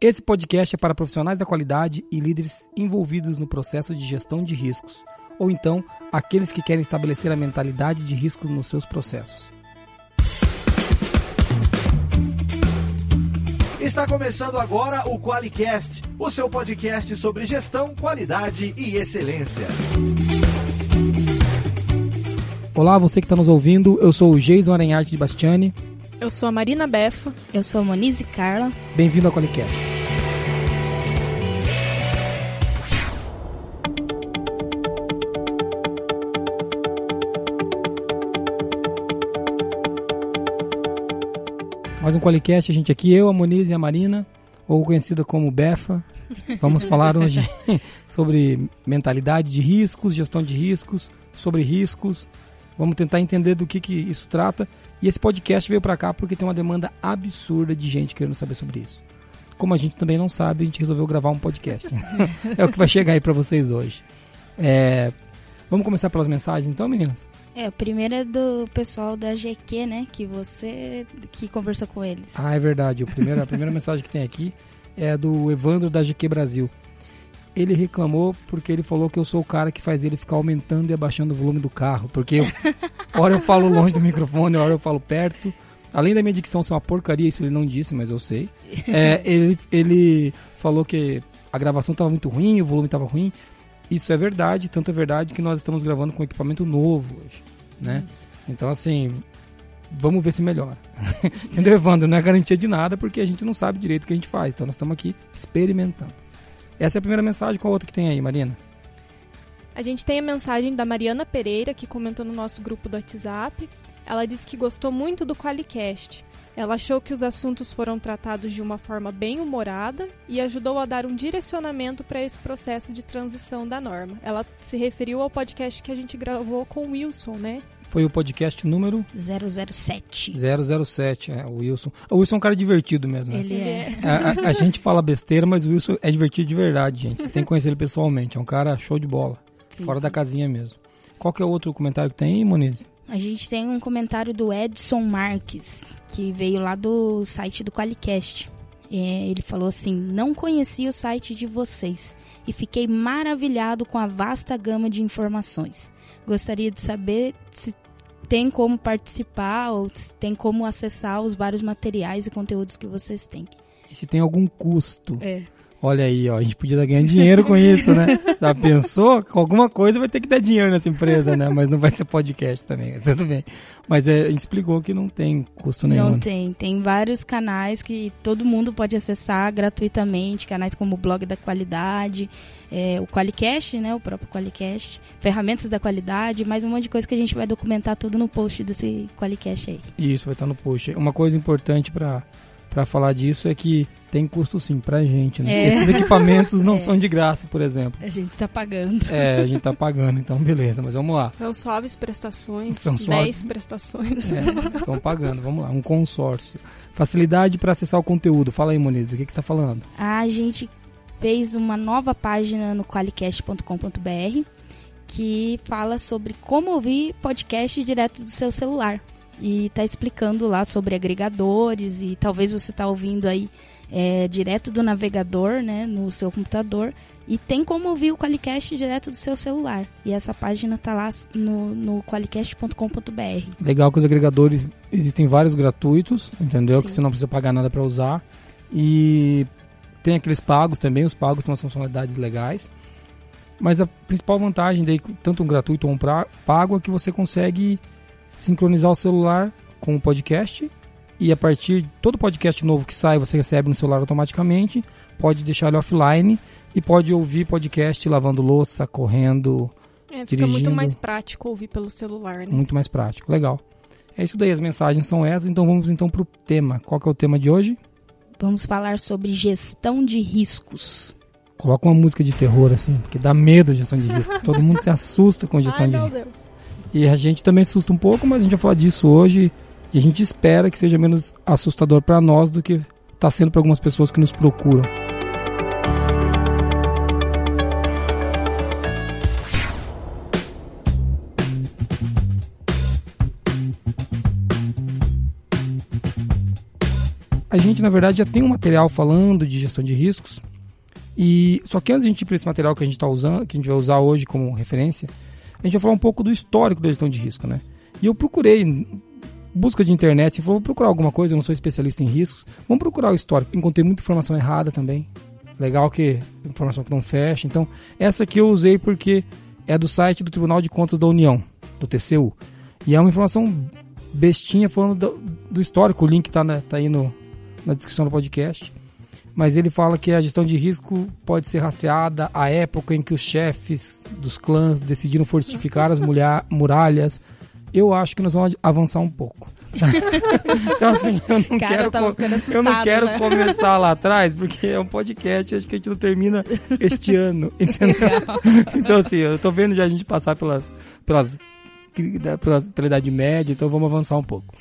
Esse podcast é para profissionais da qualidade e líderes envolvidos no processo de gestão de riscos, ou então aqueles que querem estabelecer a mentalidade de risco nos seus processos. Está começando agora o QualiCast, o seu podcast sobre gestão, qualidade e excelência. Olá, você que está nos ouvindo, eu sou o Jason Aranharte de Bastiani. Eu sou a Marina Befa. Eu sou a Monize Carla. Bem-vindo ao Qualicast. Mais um Qualicast, a gente aqui, eu, a Monize e a Marina, ou conhecida como Befa. Vamos falar hoje sobre mentalidade de riscos, gestão de riscos, sobre riscos. Vamos tentar entender do que, que isso trata e esse podcast veio para cá porque tem uma demanda absurda de gente querendo saber sobre isso. Como a gente também não sabe, a gente resolveu gravar um podcast. é o que vai chegar aí para vocês hoje. É... Vamos começar pelas mensagens então, meninas? É, a primeira é do pessoal da GQ, né? Que você que conversou com eles. Ah, é verdade. O primeiro, a primeira mensagem que tem aqui é do Evandro da GQ Brasil ele reclamou porque ele falou que eu sou o cara que faz ele ficar aumentando e abaixando o volume do carro. Porque eu, hora eu falo longe do microfone, hora eu falo perto. Além da minha dicção ser uma porcaria, isso ele não disse, mas eu sei. É, ele, ele falou que a gravação estava muito ruim, o volume estava ruim. Isso é verdade, tanto é verdade que nós estamos gravando com equipamento novo hoje, né? Isso. Então, assim, vamos ver se melhora. Entendeu, Evandro? Não é garantia de nada porque a gente não sabe direito o que a gente faz. Então, nós estamos aqui experimentando. Essa é a primeira mensagem. Qual outra que tem aí, Marina? A gente tem a mensagem da Mariana Pereira, que comentou no nosso grupo do WhatsApp. Ela disse que gostou muito do Qualicast. Ela achou que os assuntos foram tratados de uma forma bem humorada e ajudou a dar um direcionamento para esse processo de transição da norma. Ela se referiu ao podcast que a gente gravou com o Wilson, né? Foi o podcast número 007. 007, é, o Wilson. O Wilson é um cara divertido mesmo, né? Ele é. A, a, a, gente fala besteira, mas o Wilson é divertido de verdade, gente. Vocês têm que conhecer ele pessoalmente. É um cara show de bola. Sim. Fora da casinha mesmo. Qual que é o outro comentário que tem aí, Moniz? A gente tem um comentário do Edson Marques, que veio lá do site do Qualicast. É, ele falou assim: Não conhecia o site de vocês e fiquei maravilhado com a vasta gama de informações. Gostaria de saber se tem como participar ou se tem como acessar os vários materiais e conteúdos que vocês têm. E se tem algum custo. É. Olha aí, ó, a gente podia ganhar dinheiro com isso, né? Já pensou? Alguma coisa vai ter que dar dinheiro nessa empresa, né? Mas não vai ser podcast também, tudo bem. Mas é, a gente explicou que não tem custo nenhum. Não tem, tem vários canais que todo mundo pode acessar gratuitamente, canais como o Blog da Qualidade, é, o Qualicast, né? O próprio Qualicast, ferramentas da qualidade, mais um monte de coisa que a gente vai documentar tudo no post desse Qualicast aí. Isso, vai estar no post. Uma coisa importante para falar disso é que tem custo sim pra gente, né? É. Esses equipamentos não é. são de graça, por exemplo. A gente tá pagando. É, a gente tá pagando, então beleza, mas vamos lá. São suaves prestações, são suaves... 10 prestações. É, estão pagando, vamos lá, um consórcio. Facilidade para acessar o conteúdo. Fala aí, Moniz, do que, que você está falando? A gente fez uma nova página no qualicast.com.br que fala sobre como ouvir podcast direto do seu celular. E está explicando lá sobre agregadores e talvez você está ouvindo aí é, direto do navegador, né, no seu computador. E tem como ouvir o Qualicast direto do seu celular. E essa página está lá no, no qualicast.com.br. Legal que os agregadores existem vários gratuitos, entendeu? Sim. Que você não precisa pagar nada para usar. E tem aqueles pagos também, os pagos têm umas funcionalidades legais. Mas a principal vantagem daí, tanto um gratuito ou um pago, é que você consegue sincronizar o celular com o podcast e a partir de todo podcast novo que sai, você recebe no celular automaticamente, pode deixar ele offline e pode ouvir podcast lavando louça, correndo, é, fica dirigindo. muito mais prático ouvir pelo celular, né? Muito mais prático, legal. É isso daí, as mensagens são essas, então vamos então para o tema. Qual que é o tema de hoje? Vamos falar sobre gestão de riscos. Coloca uma música de terror assim, porque dá medo de gestão de risco. Todo mundo se assusta com gestão Ai, de risco. Deus. E a gente também assusta um pouco, mas a gente vai falar disso hoje. E a gente espera que seja menos assustador para nós do que está sendo para algumas pessoas que nos procuram. A gente na verdade, já tem um material falando de gestão de riscos. E só que antes de a gente ir para esse material que a gente está usando, que a gente vai usar hoje como referência, a gente vai falar um pouco do histórico da gestão de risco, né? E eu procurei busca de internet, se for procurar alguma coisa, eu não sou especialista em riscos, vamos procurar o histórico. Encontrei muita informação errada também. Legal que informação que não fecha. Então, essa aqui eu usei porque é do site do Tribunal de Contas da União, do TCU. E é uma informação bestinha falando do, do histórico, o link está tá aí no, na descrição do podcast. Mas ele fala que a gestão de risco pode ser rastreada à época em que os chefes dos clãs decidiram fortificar as muralhas. Eu acho que nós vamos avançar um pouco. então assim, eu não Cara, quero, eu não quero né? começar lá atrás, porque é um podcast, acho que a gente não termina este ano, entendeu? então assim, eu tô vendo já a gente passar pelas, pelas, pelas pela idade média, então vamos avançar um pouco.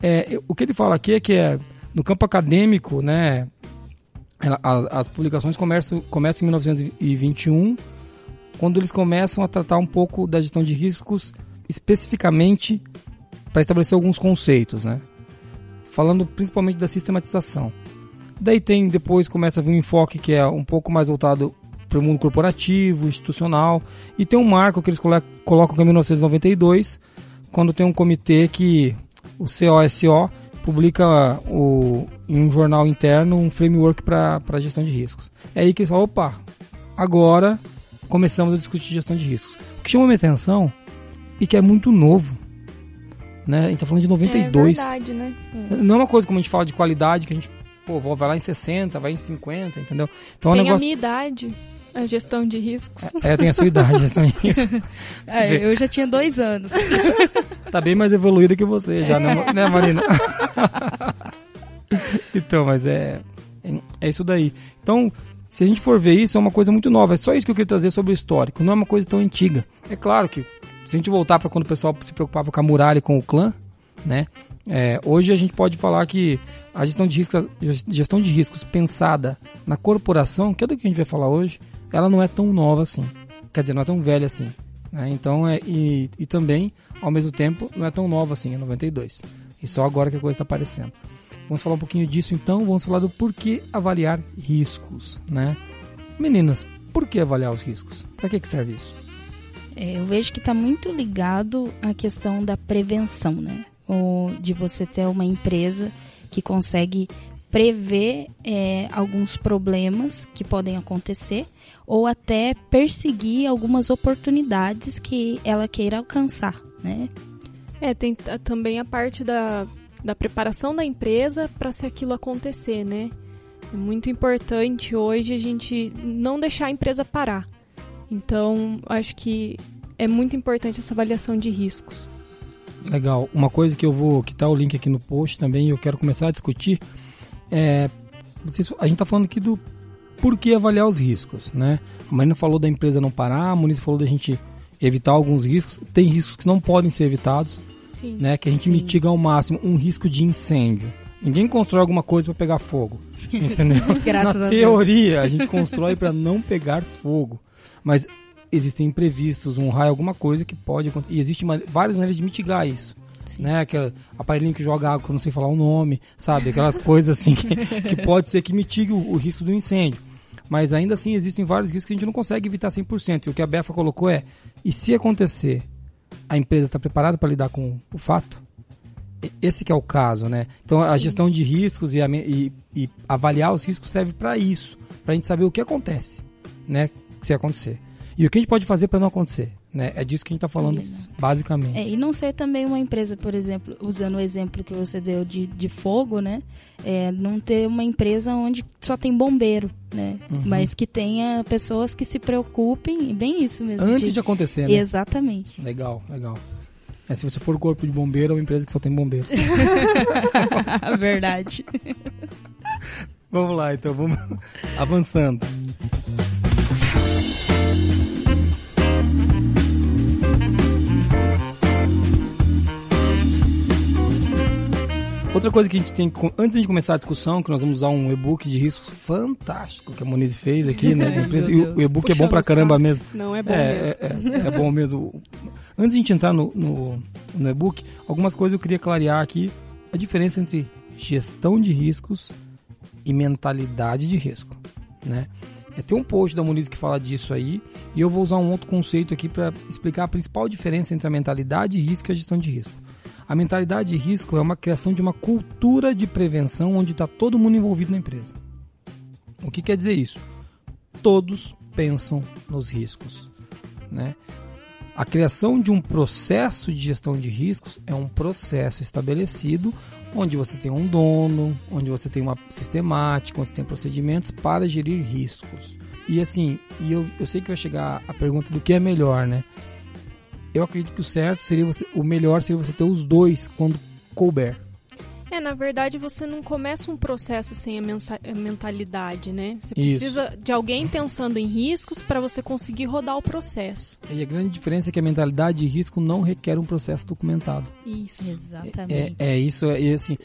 É, o que ele fala aqui é que é, no campo acadêmico, né, as, as publicações começam, começam em 1921, quando eles começam a tratar um pouco da gestão de riscos especificamente para estabelecer alguns conceitos, né? Falando principalmente da sistematização. Daí tem depois começa a vir um enfoque que é um pouco mais voltado para o mundo corporativo, institucional, e tem um marco que eles colocam em 1992, quando tem um comitê que o COSO publica o, em um jornal interno um framework para gestão de riscos. É aí que eles falam, opa, agora começamos a discutir gestão de riscos. O que chama minha atenção e que é muito novo né? A gente tá falando de 92. É verdade, né? Não é uma coisa como a gente fala de qualidade, que a gente, pô, vai lá em 60, vai em 50, entendeu? Então tem é um negócio... a minha idade. A gestão de riscos. É, tem a sua idade, a gestão de riscos. É, eu já tinha dois anos. tá bem mais evoluída que você já, né, né Marina? então, mas é, é isso daí. Então, se a gente for ver isso, é uma coisa muito nova. É só isso que eu queria trazer sobre o histórico. Não é uma coisa tão antiga. É claro que se a gente voltar para quando o pessoal se preocupava com a muralha e com o clã, né? É, hoje a gente pode falar que a gestão de riscos, gestão de riscos pensada na corporação, que é do que a gente vai falar hoje, ela não é tão nova assim. Quer dizer, não é tão velha assim. Né? Então, é, e, e também, ao mesmo tempo, não é tão nova assim, é 92. E só agora que a coisa está aparecendo. Vamos falar um pouquinho disso então, vamos falar do porquê avaliar riscos, né? Meninas, por que avaliar os riscos? Para que, que serve isso? É, eu vejo que está muito ligado à questão da prevenção, né? Ou de você ter uma empresa que consegue prever é, alguns problemas que podem acontecer ou até perseguir algumas oportunidades que ela queira alcançar, né? É, tem também a parte da, da preparação da empresa para se aquilo acontecer, né? É muito importante hoje a gente não deixar a empresa parar. Então, acho que é muito importante essa avaliação de riscos. Legal. Uma coisa que eu vou, que tá o link aqui no post também, eu quero começar a discutir é a gente está falando aqui do por que avaliar os riscos, né? A Marina falou da empresa não parar, a Muniz falou da gente evitar alguns riscos. Tem riscos que não podem ser evitados, sim, né? Que a gente sim. mitiga ao máximo um risco de incêndio. Ninguém constrói alguma coisa para pegar fogo, entendeu? Na teoria, a gente constrói para não pegar fogo. Mas existem imprevistos, um raio, alguma coisa que pode acontecer. E existem várias maneiras de mitigar isso. Sim. Né? Aquele aparelhinho que joga água que eu não sei falar o nome, sabe? Aquelas coisas assim que, que, pode ser que mitigue o, o, risco do incêndio. Mas ainda assim existem vários riscos que a gente não consegue evitar 100%. E o que a Befa colocou é: e se acontecer, a empresa está preparada para lidar com o fato? Esse que é o caso, né? Então a gestão de riscos e, a, e, e avaliar os riscos serve para isso, para a gente saber o que acontece, né? Se acontecer. E o que a gente pode fazer para não acontecer? Né? É disso que a gente está falando, Isso. basicamente. É, e não ser também uma empresa, por exemplo, usando o exemplo que você deu de, de fogo, né? É, não ter uma empresa onde só tem bombeiro, né? Uhum. Mas que tenha pessoas que se preocupem, bem isso mesmo. Antes de, de acontecer, né? Exatamente. Legal, legal. É, se você for corpo de bombeiro, é uma empresa que só tem bombeiros. Verdade. vamos lá, então, vamos avançando. Outra coisa que a gente tem, antes de começar a discussão, que nós vamos usar um e-book de riscos fantástico que a Moniz fez aqui, né? e o e-book é bom pra caramba mesmo. Não, é bom é, mesmo. É, é, é, bom mesmo. Antes de a gente entrar no, no, no e-book, algumas coisas eu queria clarear aqui. A diferença entre gestão de riscos e mentalidade de risco, né? É, tem um post da Muniz que fala disso aí, e eu vou usar um outro conceito aqui para explicar a principal diferença entre a mentalidade de risco e a gestão de risco. A mentalidade de risco é uma criação de uma cultura de prevenção onde está todo mundo envolvido na empresa. O que quer dizer isso? Todos pensam nos riscos. Né? A criação de um processo de gestão de riscos é um processo estabelecido onde você tem um dono, onde você tem uma sistemática, onde você tem procedimentos para gerir riscos. E assim, e eu, eu sei que vai chegar a pergunta do que é melhor, né? Eu acredito que o certo seria você, o melhor seria você ter os dois quando couber. É, na verdade, você não começa um processo sem a, a mentalidade, né? Você precisa Isso. de alguém pensando em riscos para você conseguir rodar o processo. E a grande diferença é que a mentalidade de risco não requer um processo documentado. Isso. Exatamente. É, é, é isso, é, assim,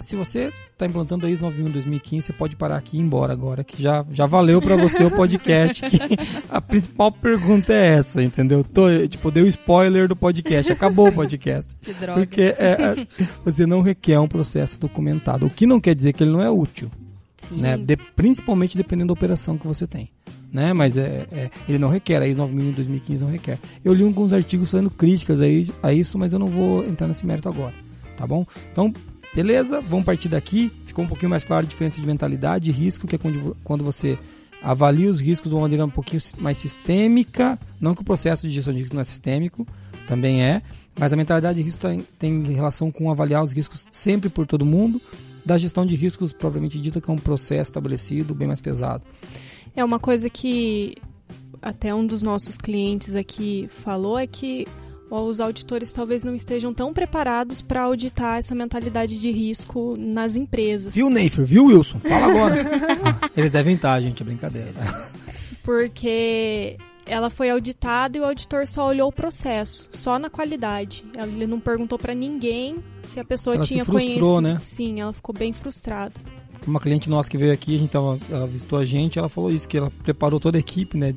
se você está implantando a ISO 9001 2015, você pode parar aqui e ir embora agora, que já, já valeu para você o podcast. a principal pergunta é essa, entendeu? Tô, tipo, deu spoiler do podcast, acabou o podcast. que droga. Porque é, é, você não requer um processo documentado, o que não quer dizer que ele não é útil. Né? De, principalmente dependendo da operação que você tem. Né? Mas é, é, ele não requer, a ISO 9001 2015 não requer. Eu li alguns artigos fazendo críticas a isso, mas eu não vou entrar nesse mérito agora. Tá bom? Então, Beleza, vamos partir daqui. Ficou um pouquinho mais claro a diferença de mentalidade e risco, que é quando você avalia os riscos de uma maneira um pouquinho mais sistêmica. Não que o processo de gestão de risco não é sistêmico, também é, mas a mentalidade de risco tem, tem relação com avaliar os riscos sempre por todo mundo. Da gestão de riscos propriamente dita, que é um processo estabelecido, bem mais pesado. É uma coisa que até um dos nossos clientes aqui falou é que os auditores talvez não estejam tão preparados para auditar essa mentalidade de risco nas empresas. Viu, Neifer? Viu, Wilson? Fala agora. Eles devem estar, gente, é brincadeira. Porque ela foi auditada e o auditor só olhou o processo, só na qualidade. Ele não perguntou para ninguém se a pessoa ela tinha conhecido. Né? Sim, ela ficou bem frustrada. Uma cliente nossa que veio aqui, a gente tava, ela visitou a gente, ela falou isso, que ela preparou toda a equipe, né?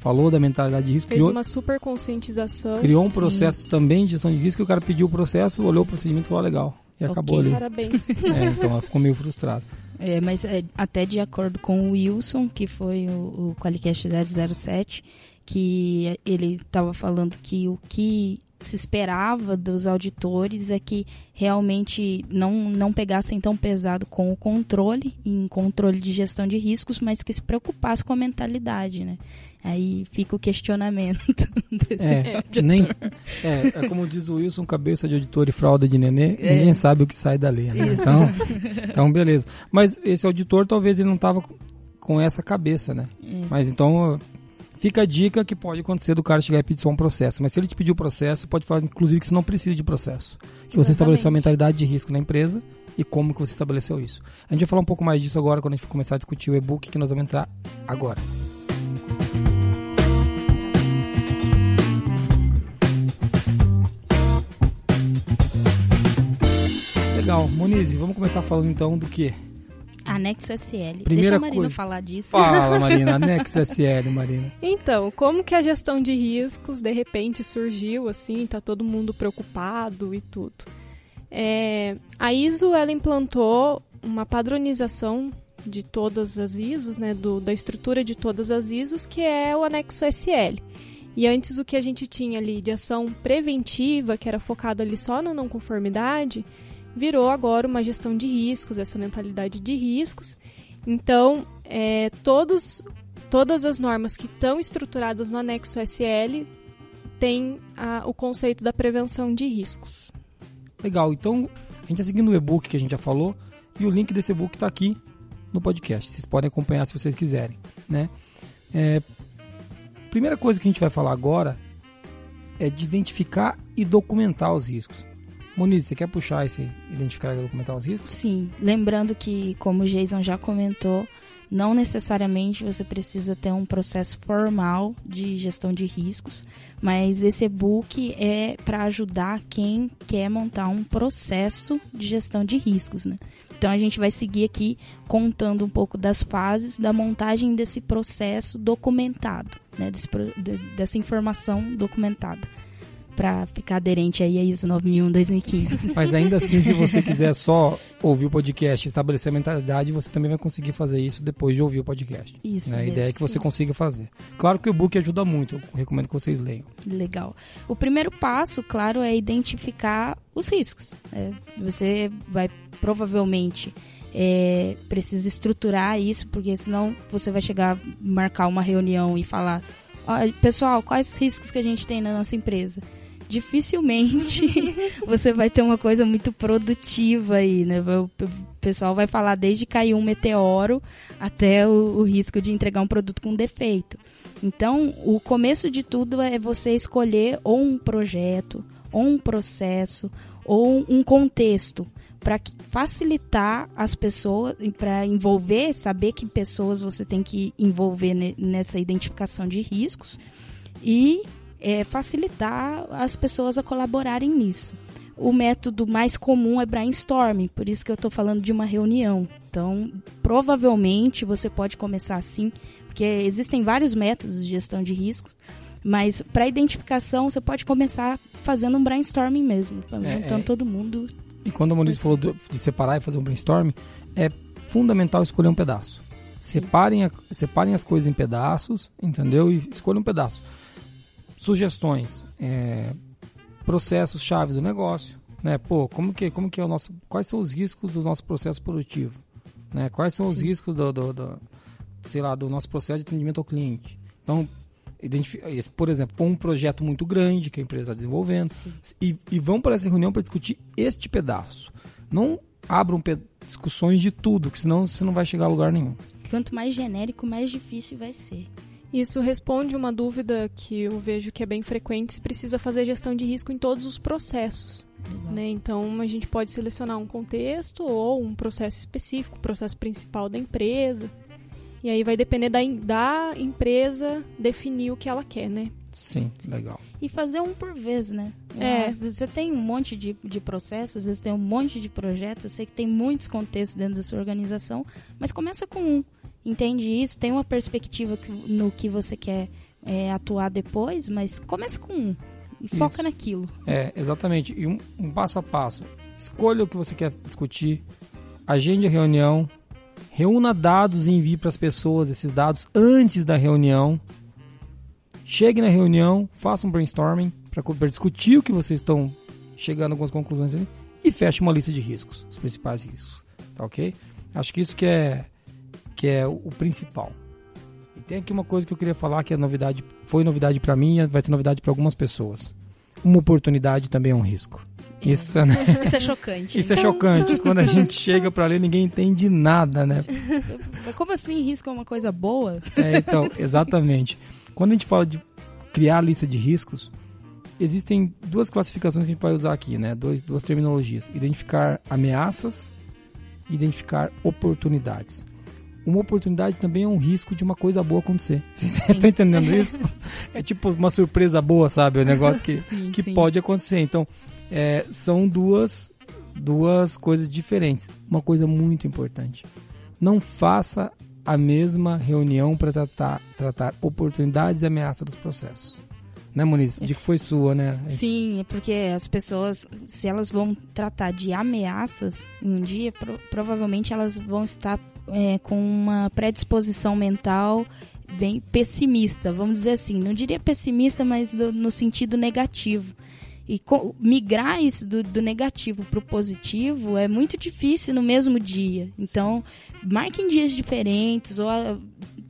Falou da mentalidade de risco. Fez criou, uma super conscientização. Criou um processo sim. também de gestão de risco, o cara pediu o processo, olhou o procedimento e falou, ah, legal. E okay, acabou ali. Parabéns. É, então ela ficou meio frustrada. É, mas é, até de acordo com o Wilson, que foi o, o Qualicast 007, que ele estava falando que o que se esperava dos auditores é que realmente não, não pegassem tão pesado com o controle, em controle de gestão de riscos, mas que se preocupasse com a mentalidade, né? Aí fica o questionamento. É, nem, é, é, como diz o Wilson, cabeça de auditor e fralda de nenê, é. ninguém sabe o que sai dali, né? Então, então, beleza. Mas esse auditor talvez ele não tava com essa cabeça, né? É. Mas então fica a dica que pode acontecer do cara chegar e pedir só um processo. Mas se ele te pedir o processo, pode falar, inclusive, que você não precisa de processo. Que Exatamente. você estabeleceu a mentalidade de risco na empresa e como que você estabeleceu isso. A gente vai falar um pouco mais disso agora, quando a gente começar a discutir o e-book que nós vamos entrar agora. Legal, Monize, vamos começar falando então do que? Anexo SL. Primeira Deixa a Marina coisa. falar disso. Fala, Marina. Anexo SL, Marina. Então, como que a gestão de riscos de repente surgiu assim, tá todo mundo preocupado e tudo? É, a ISO ela implantou uma padronização de todas as ISOs, né, do, da estrutura de todas as ISOs, que é o anexo SL. E antes o que a gente tinha ali de ação preventiva, que era focado ali só na não conformidade, virou agora uma gestão de riscos, essa mentalidade de riscos. Então, é, todos, todas as normas que estão estruturadas no anexo SL têm a, o conceito da prevenção de riscos. Legal, então a gente está seguindo o e-book que a gente já falou e o link desse e-book está aqui no podcast. Vocês podem acompanhar se vocês quiserem. Né? É, primeira coisa que a gente vai falar agora é de identificar e documentar os riscos. Moniz, você quer puxar esse identificar e documentar os riscos? Sim, lembrando que, como o Jason já comentou, não necessariamente você precisa ter um processo formal de gestão de riscos, mas esse e-book é para ajudar quem quer montar um processo de gestão de riscos, né? Então a gente vai seguir aqui contando um pouco das fases da montagem desse processo documentado, né? Desse, dessa informação documentada para ficar aderente aí a ISO 9001-2015. Mas ainda assim, se você quiser só ouvir o podcast e estabelecer a mentalidade, você também vai conseguir fazer isso depois de ouvir o podcast. Isso. Né? A mesmo. ideia é que você consiga fazer. Claro que o book ajuda muito, eu recomendo que vocês leiam. Legal. O primeiro passo, claro, é identificar os riscos. né? Você vai provavelmente é, precisa estruturar isso, porque senão você vai chegar, marcar uma reunião e falar: "Ó, pessoal, quais os riscos que a gente tem na nossa empresa? Dificilmente você vai ter uma coisa muito produtiva aí, né? O pessoal vai falar desde cair um meteoro até o, o risco de entregar um produto com defeito. Então, o começo de tudo é você escolher ou um projeto, ou um processo, ou um contexto para facilitar as pessoas, para envolver, saber que pessoas você tem que envolver ne- nessa identificação de riscos e é, facilitar as pessoas a colaborarem nisso. O método mais comum é brainstorming, por isso que eu estou falando de uma reunião. Então, provavelmente você pode começar assim, porque existem vários métodos de gestão de riscos, mas para identificação você pode começar fazendo um brainstorming mesmo, É, juntando é. todo mundo. E quando a Maurício falou de separar e fazer um brainstorm, é fundamental escolher um pedaço. Separem, a- separem as coisas em pedaços, entendeu? E escolham um pedaço. Sugestões, é, processos chaves do negócio, né? Pô, como que, como que é o nosso, quais são os riscos do nosso processo produtivo, né? Quais são os Sim. riscos do, do, do- sei lá, do nosso processo de atendimento ao cliente? Então, por exemplo, um projeto muito grande que a empresa está desenvolvendo e, e vão para essa reunião para discutir este pedaço. Não abram discussões de tudo, que senão você não vai chegar a lugar nenhum. Quanto mais genérico, mais difícil vai ser. Isso responde uma dúvida que eu vejo que é bem frequente, se precisa fazer gestão de risco em todos os processos. Né? Então a gente pode selecionar um contexto ou um processo específico, o processo principal da empresa. E aí vai depender da, da empresa definir o que ela quer, né? Sim, legal. E fazer um por vez, né? É. Às vezes Você tem um monte de, de processos, às vezes tem um monte de projetos. Eu sei que tem muitos contextos dentro da sua organização, mas começa com um. Entende isso? Tem uma perspectiva no que você quer é, atuar depois, mas começa com um. E foca Isso. naquilo. É, exatamente. E um, um passo a passo. Escolha o que você quer discutir, agende a reunião, reúna dados e envie para as pessoas esses dados antes da reunião. Chegue na reunião, faça um brainstorming para discutir o que vocês estão chegando a algumas conclusões ali, e feche uma lista de riscos, os principais riscos. Tá ok? Acho que isso que é, que é o, principal. E tem aqui uma coisa que eu queria falar que é novidade, foi novidade para mim e vai ser novidade para algumas pessoas. Uma oportunidade também é um risco. Isso, né? Isso é chocante. Isso é chocante. Quando a gente chega para ler, ninguém entende nada, né? Mas Como assim risco é uma coisa boa? É, então, exatamente. Quando a gente fala de criar a lista de riscos, existem duas classificações que a gente vai usar aqui, né? Dois, duas terminologias: identificar ameaças e identificar oportunidades. Uma oportunidade também é um risco de uma coisa boa acontecer. Você tá entendendo isso? É tipo uma surpresa boa, sabe? O negócio que, Sim, que sim. pode acontecer. Então, é, são duas, duas coisas diferentes. Uma coisa muito importante: não faça a mesma reunião para tratar, tratar oportunidades e ameaças dos processos. Né, Muniz? De que foi sua, né? Sim, é porque as pessoas, se elas vão tratar de ameaças em um dia, pro- provavelmente elas vão estar é, com uma predisposição mental bem pessimista, vamos dizer assim. Não diria pessimista, mas do- no sentido negativo. E migrar isso do, do negativo para o positivo é muito difícil no mesmo dia. Então, marquem dias diferentes, ou ah,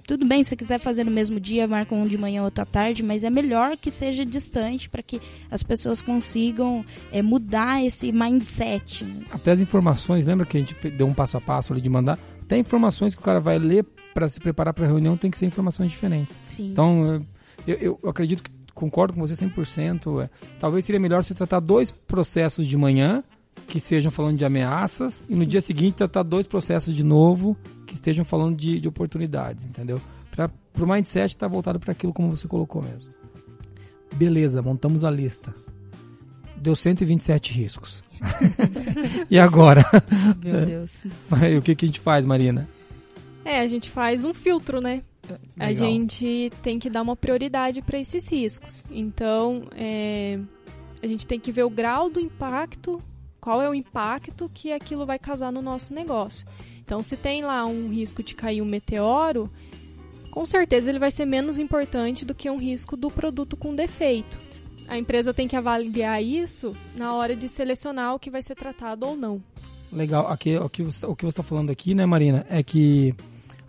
tudo bem, se quiser fazer no mesmo dia, marca um de manhã, outro à tarde, mas é melhor que seja distante para que as pessoas consigam é, mudar esse mindset. né? Até as informações, lembra que a gente deu um passo a passo ali de mandar? Até informações que o cara vai ler para se preparar para a reunião tem que ser informações diferentes. Sim. Então, eu, eu- acredito que concordo com você 100%. É, talvez seria melhor você tratar dois processos de manhã que estejam falando de ameaças e no Sim. dia seguinte tratar dois processos de novo que estejam falando de, de oportunidades, entendeu? Para o mindset estar voltado para aquilo como você colocou mesmo. Beleza, montamos a lista. Deu 127 riscos. e agora? Meu Deus. O que, que a gente faz, Marina? É, a gente faz um filtro, né? A Legal. gente tem que dar uma prioridade para esses riscos. Então, é, A gente tem que ver o grau do impacto, qual é o impacto que aquilo vai causar no nosso negócio. Então, se tem lá um risco de cair um meteoro, com certeza ele vai ser menos importante do que um risco do produto com defeito. A empresa tem que avaliar isso na hora de selecionar o que vai ser tratado ou não. Legal. Aqui, o que você está falando aqui, né, Marina, é que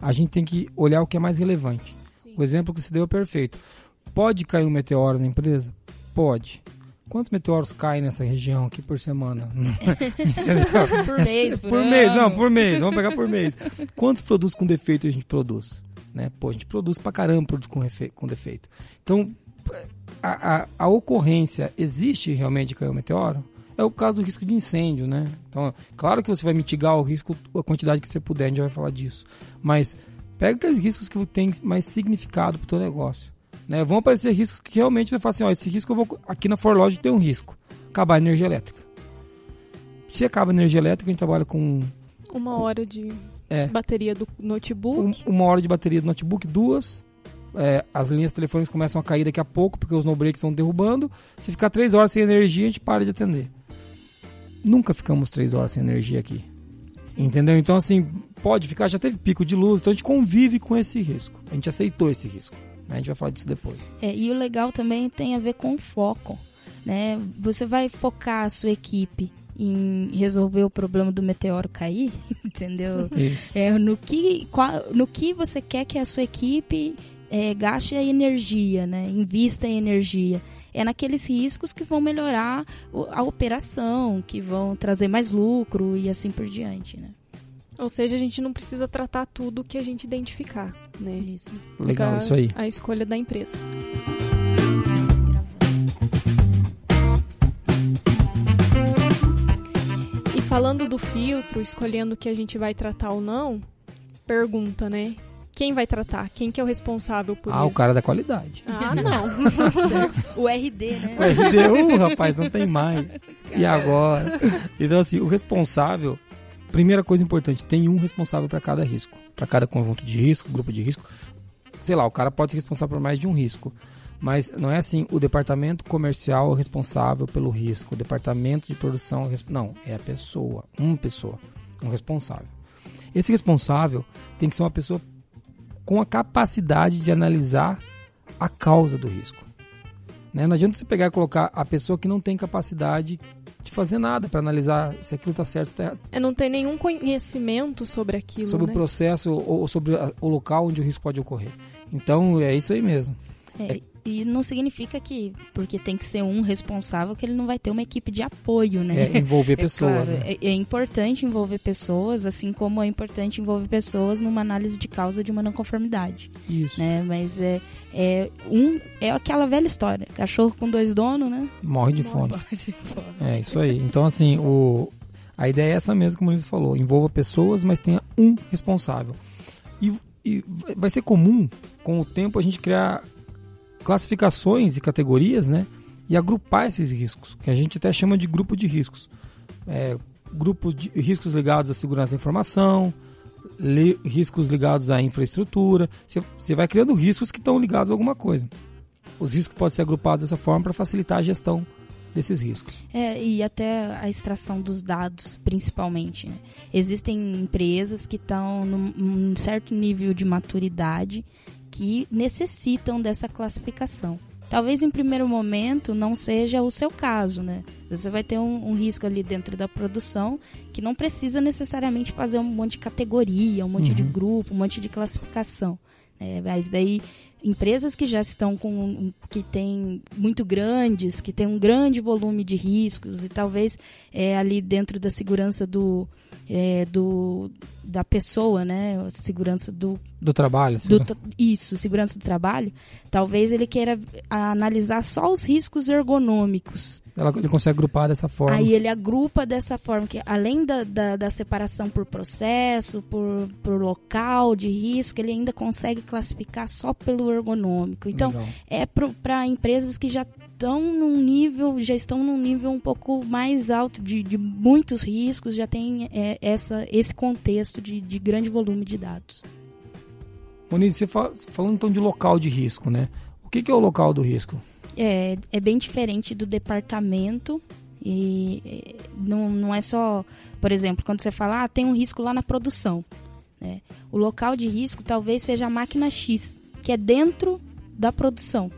a gente tem que olhar o que é mais relevante. Sim. O exemplo que você deu é perfeito. Pode cair um meteoro na empresa? Pode. Quantos meteoros caem nessa região aqui por semana? por mês, por, por mês, não, por mês. Vamos pegar por mês. Quantos produtos com defeito a gente produz? Né? Pô, a gente produz pra caramba produto com, com defeito. Então, a, a, a, ocorrência existe realmente de cair um meteoro? É o caso do risco de incêndio, né? Então, claro que você vai mitigar o risco, a quantidade que você puder, a gente vai falar disso. Mas pega aqueles riscos que tem mais significado para o teu negócio. Né? Vão aparecer riscos que realmente vai falar assim, ó, esse risco eu vou aqui na Forlogic tem um risco, acabar a energia elétrica. Se acaba a energia elétrica, a gente trabalha com uma hora de é, bateria do notebook, um, uma hora de bateria do notebook, duas. É, as linhas telefônicas começam a cair daqui a pouco porque os no-breaks estão derrubando. Se ficar três horas sem energia, a gente para de atender. Nunca ficamos três horas sem energia aqui. Sim. Entendeu? Então, assim, pode ficar, já teve pico de luz, então a gente convive com esse risco. A gente aceitou esse risco. A gente vai falar disso depois. É, e o legal também tem a ver com o foco. Né? Você vai focar a sua equipe em resolver o problema do meteoro cair, entendeu? Isso. É, no, que, qual, no que você quer que a sua equipe é, gaste a energia, né? invista em energia. É naqueles riscos que vão melhorar a operação, que vão trazer mais lucro e assim por diante, né? Ou seja, a gente não precisa tratar tudo que a gente identificar, né? Isso. Legal, isso aí. A escolha da empresa. E falando do filtro, escolhendo o que a gente vai tratar ou não, pergunta, né? Quem vai tratar? Quem que é o responsável por ah, isso? Ah, o cara da qualidade. Ah, não. o RD, né? O RD, uh, rapaz, não tem mais. E agora? Então, assim, o responsável Primeira coisa importante, tem um responsável para cada risco, para cada conjunto de risco, grupo de risco. Sei lá, o cara pode ser responsável por mais de um risco. Mas não é assim, o departamento comercial é responsável pelo risco, o departamento de produção é não, é a pessoa, uma pessoa, um responsável. Esse responsável tem que ser uma pessoa com a capacidade de analisar a causa do risco. Né? Não adianta você pegar e colocar a pessoa que não tem capacidade de fazer nada para analisar se aquilo está certo ou está errado. É não ter nenhum conhecimento sobre aquilo. Sobre né? o processo ou sobre o local onde o risco pode ocorrer. Então é isso aí mesmo. É, é e não significa que, porque tem que ser um responsável, que ele não vai ter uma equipe de apoio, né? É, envolver é pessoas. Claro, né? é, é, importante envolver pessoas, assim como é importante envolver pessoas numa análise de causa de uma não conformidade. Isso. Né? Mas é, é, um, é aquela velha história. Cachorro com dois donos, né? Morre de, fome. Morre de fome. É, isso aí. Então, assim, o, a ideia é essa mesmo, como ele falou. Envolva pessoas, mas tenha um responsável. E, e vai ser comum, com o tempo, a gente criar classificações e categorias, né? E agrupar esses riscos, que a gente até chama de grupo de riscos. É, grupo de riscos ligados à segurança da informação, li, riscos ligados à infraestrutura. Você vai criando riscos que estão ligados a alguma coisa. Os riscos podem ser agrupados dessa forma para facilitar a gestão desses riscos. É, e até a extração dos dados, principalmente. Né? Existem empresas que estão num certo nível de maturidade que necessitam dessa classificação. Talvez em primeiro momento não seja o seu caso, né? Você vai ter um, um, risco ali dentro da produção que não precisa necessariamente fazer um monte de categoria, um monte uhum. de grupo, um monte de classificação. É, mas daí empresas que já estão com que tem muito grandes, que tem um grande volume de riscos e talvez é, ali dentro da segurança do é, do, da pessoa, né? Segurança do... Do trabalho. Do, isso, segurança do trabalho. Talvez ele queira analisar só os riscos ergonômicos. Ela, ele consegue agrupar dessa forma. Aí ele agrupa dessa forma, que além da, da, da separação por processo, por, por local de risco, ele ainda consegue classificar só pelo ergonômico. Então, Legal. é para empresas que já estão num nível, já estão num nível um pouco mais alto de, de muitos riscos, já tem é, essa, esse contexto de, de grande volume de dados. Moniz, você fala, falando então de local de risco, né? O que, que é o local do risco? É, é bem diferente do departamento e não, não é só, por exemplo, quando você fala, ah, tem um risco lá na produção. Né? O local de risco talvez seja a máquina X, que é dentro da produção.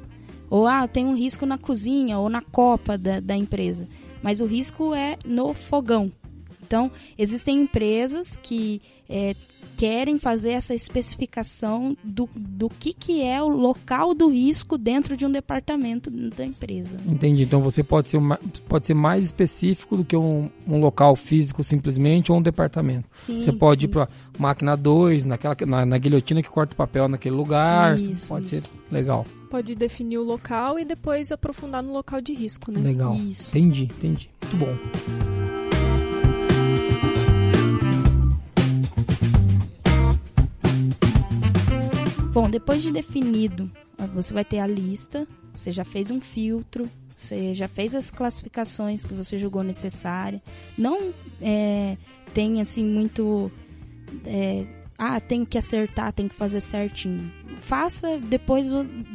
Ou, ah, tem um risco na cozinha ou na copa da, da empresa. Mas o risco é no fogão. Então, existem empresas que é, querem fazer essa especificação do, do que, que é o local do risco dentro de um departamento da empresa. Entendi. Então você pode ser, uma, pode ser mais específico do que um, um local físico simplesmente ou um departamento. Sim, você pode sim. ir para máquina 2, naquela, na, na guilhotina que corta o papel naquele lugar. Isso, pode isso. ser legal. Pode definir o local e depois aprofundar no local de risco, né? Legal. Isso. Entendi, entendi. Muito bom. Bom, depois de definido, você vai ter a lista, você já fez um filtro, você já fez as classificações que você julgou necessária. Não é, tem assim muito. é, ah, tem que acertar, tem que fazer certinho. Faça, depois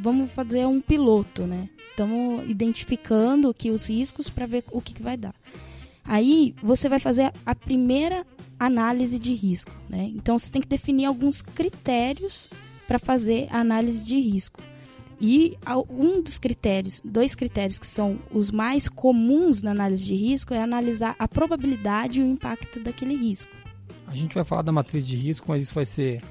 vamos fazer um piloto, né? Estamos identificando aqui os riscos para ver o que, que vai dar. Aí você vai fazer a primeira análise de risco, né? Então você tem que definir alguns critérios para fazer a análise de risco. E um dos critérios, dois critérios que são os mais comuns na análise de risco é analisar a probabilidade e o impacto daquele risco. A gente vai falar da matriz de risco, mas isso vai ser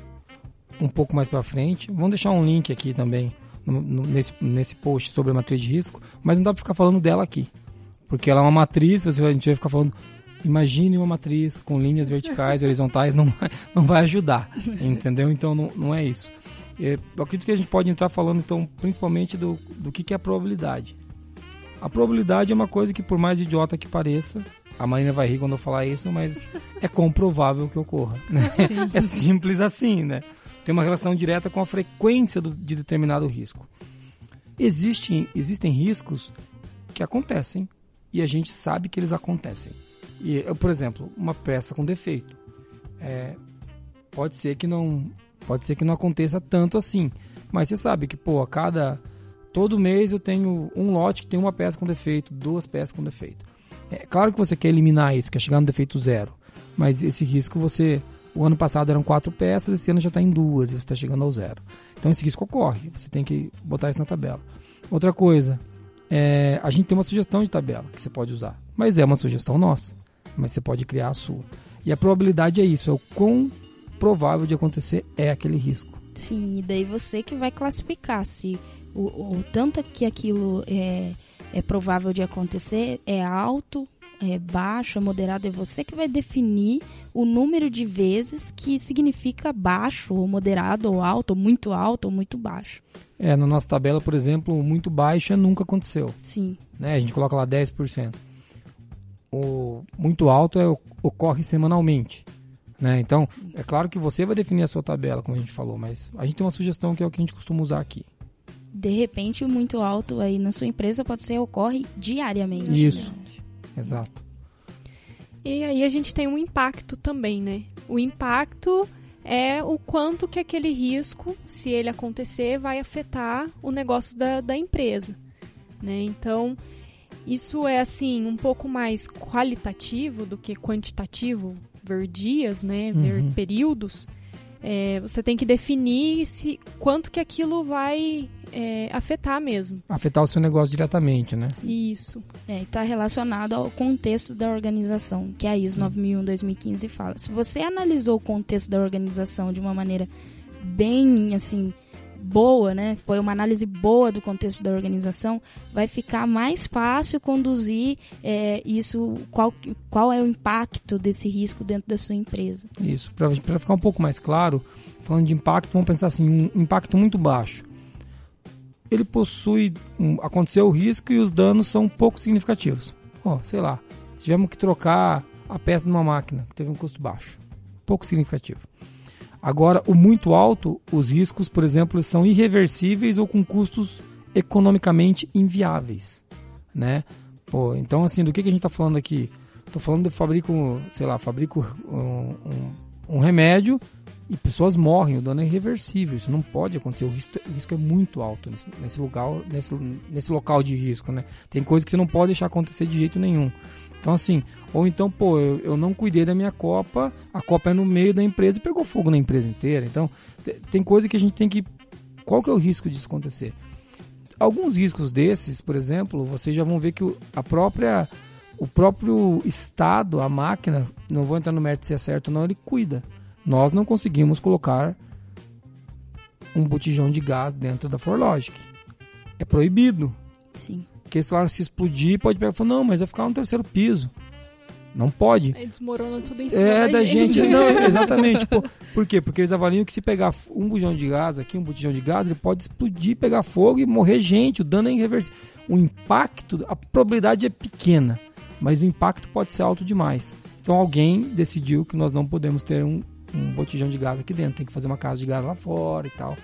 um pouco mais para frente. Vamos deixar um link aqui também nesse, nesse post sobre a matriz de risco, mas não dá para ficar falando dela aqui, porque ela é uma matriz. Você a gente vai ficar falando. Imagine uma matriz com linhas verticais, horizontais, não não vai ajudar, entendeu? Então não, não é isso. É, Eu acredito que a gente pode entrar falando então principalmente do, do que, que é a probabilidade. A probabilidade é uma coisa que por mais idiota que pareça, a Marina vai rir quando eu falar isso, mas é comprovável que ocorra. Né? É simples assim, né? Tem uma relação direta com a frequência do- de determinado risco. Existem, existem riscos que acontecem e a gente sabe que eles acontecem. E, por exemplo, uma peça com defeito. É, pode ser que não pode ser que não aconteça tanto assim, mas você sabe que pô, a cada todo mês eu tenho um lote que tem uma peça com defeito, duas peças com defeito. É claro que você quer eliminar isso, quer chegar no defeito zero, mas esse risco você o ano passado eram quatro peças, esse ano já está em duas e você está chegando ao zero. Então esse risco ocorre, você tem que botar isso na tabela. Outra coisa, é, a gente tem uma sugestão de tabela que você pode usar, mas é uma sugestão nossa, mas você pode criar a sua. E a probabilidade é isso, é o quão provável de acontecer é aquele risco. Sim, e daí você que vai classificar se o, o tanto que aquilo é, é provável de acontecer é alto, é baixo, é moderado, é você que vai definir o número de vezes que significa baixo, ou moderado, ou alto, ou muito alto, ou muito baixo. É, na nossa tabela, por exemplo, muito baixa nunca aconteceu. Sim, né? A gente coloca lá 10%. O muito alto é, ocorre semanalmente. Né? Então, é claro que você vai definir a sua tabela, como a gente falou, mas a gente tem uma sugestão que é o que a gente costuma usar aqui. de repente o muito alto aí na sua empresa pode ser ocorre diariamente. Isso. né? Exato. E aí a gente tem um impacto também, né? O impacto é o quanto que aquele risco, se ele acontecer, vai afetar o negócio da, da empresa, né? Então, isso é, assim, um pouco mais qualitativo do que quantitativo, ver dias, né? Ver Uhum. períodos. É, você tem que definir se quanto que aquilo vai é, afetar mesmo. Afetar o seu negócio diretamente, né? Isso. É, está relacionado ao contexto da organização, que a ISO 9001-2015 fala. Se você analisou o contexto da organização de uma maneira bem, assim, boa, né? Foi uma análise boa do contexto da organização, vai ficar mais fácil conduzir é, isso, qual, qual é o impacto desse risco dentro da sua empresa. Isso. Para ficar um pouco mais claro, falando de impacto, vamos pensar assim, um impacto muito baixo. Ele possui, um, aconteceu o risco e os danos são pouco significativos. Ó, sei lá, tivemos que trocar a peça de uma máquina, que teve um custo baixo. Pouco significativo. Agora, o muito alto, os riscos, por exemplo, são irreversíveis ou com custos economicamente inviáveis, né? Pô, então, assim, do que, que a gente está falando aqui? Estou falando de fabrico, sei lá, fabrico um, um, um remédio E pessoas morrem, o dano é irreversível, isso não pode acontecer, o risco, o risco é muito alto nesse, nesse, lugar, nesse, nesse local de risco, né? Tem coisas que você não pode deixar acontecer de jeito nenhum. Então assim, ou então, pô, eu, eu não cuidei da minha copa, a copa é no meio da empresa e pegou fogo na empresa inteira. Então, tem coisa que a gente tem que... Qual que é o risco disso acontecer? Alguns riscos desses, por exemplo, vocês já vão ver que a própria o próprio Estado, a máquina, não vou entrar no mérito se é certo ou não, ele cuida. Nós não conseguimos colocar um botijão de gás dentro da Forlogic. É proibido. Sim. Porque se lá se explodir, pode pegar e falar, não, mas vai ficar no terceiro piso. Não pode. Aí desmorona tudo em cima É da, da gente. gente. Não, exatamente. Pô, por quê? Porque eles avaliam que se pegar um bujão de gás aqui, um botijão de gás, ele pode explodir, pegar fogo e morrer gente. O dano é irreversível. O impacto, a probabilidade é pequena, mas o impacto pode ser alto demais. Então alguém decidiu que nós não podemos ter um, um botijão de gás aqui dentro. Tem que fazer uma casa de gás lá fora e tal.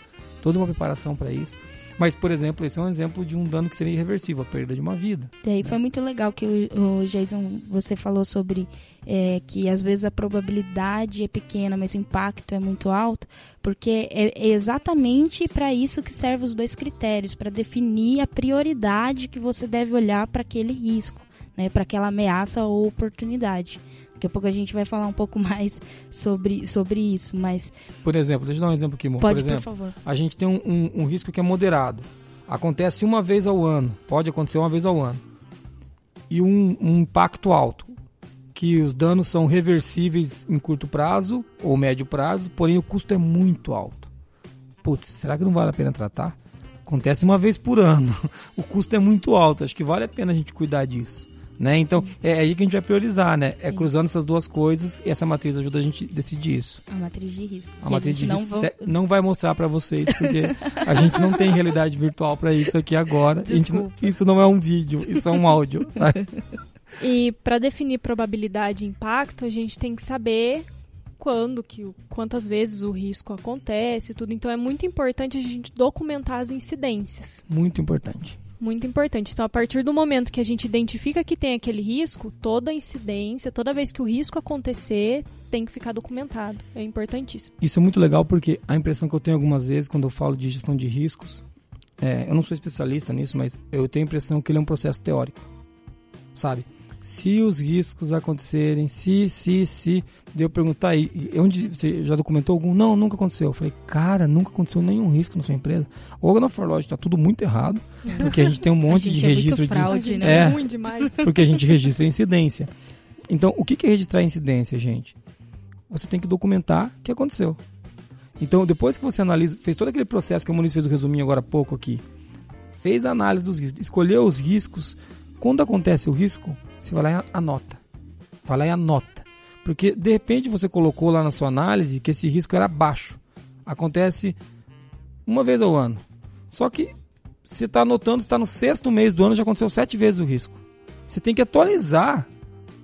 Toda uma preparação para isso. Mas, por exemplo, esse é um exemplo de um dano que seria irreversível, a perda de uma vida. E aí foi muito legal que o, o Jason, você falou sobre é, que às vezes a probabilidade é pequena, mas o impacto é muito alto, porque é, é exatamente para isso que servem os dois critérios, para definir a prioridade que você deve olhar para aquele risco, né, para aquela ameaça ou oportunidade. Daqui a pouco a gente vai falar um pouco mais sobre, sobre isso, mas Por exemplo, deixa eu dar um exemplo aqui, Mo. pode, por exemplo, por favor. a gente tem um, um- um risco que é moderado. Acontece uma vez ao ano, pode acontecer uma vez ao ano. E um, um impacto alto, que os danos são reversíveis em curto prazo ou médio prazo, porém o custo é muito alto. Putz, será que não vale a pena tratar? Acontece uma vez por ano, o custo é muito alto, acho que vale a pena a gente cuidar disso. Né? Então, é aí que a gente vai priorizar, né? É Sim. cruzando essas duas coisas e essa matriz ajuda a gente a decidir isso. A matriz de risco. A matriz de gente não risco va- se- não vai mostrar pra vocês, porque a gente não tem realidade virtual pra isso aqui agora. A não- isso não é um vídeo, isso é um áudio. tá? E para definir probabilidade e impacto, a gente tem que saber quando, que, quantas vezes o risco acontece, e tudo. Então é muito importante a gente documentar as incidências. Muito importante. Muito importante. Então, a partir do momento que a gente identifica que tem aquele risco, toda incidência, toda vez que o risco acontecer, tem que ficar documentado. É importantíssimo. Isso é muito legal porque a impressão que eu tenho algumas vezes quando eu falo de gestão de riscos, é, eu não sou especialista nisso, mas eu tenho a impressão que ele é um processo teórico. Sabe? Se os riscos acontecerem, se, se, se. Deu perguntar aí, onde você já documentou algum? Não, nunca aconteceu. Eu falei, cara, nunca aconteceu nenhum risco na sua empresa. Ou na Forlog tá tudo muito errado, porque a gente tem um monte de é muito registro de. fraude, A né? É. ruim demais. Porque a gente registra incidência. Então, o que que é registrar incidência, gente? Você tem que documentar o que aconteceu. Então, depois que você analisa, fez todo aquele processo que o Muniz fez o resuminho agora há pouco aqui, fez a análise dos riscos, escolheu os riscos. Quando acontece o risco, você vai lá e anota. Vai lá e anota. Porque, de repente, você colocou lá na sua análise que esse risco era baixo. Acontece uma vez ao ano. Só que você está anotando, está no sexto mês do ano, já aconteceu sete vezes o risco. Você tem que atualizar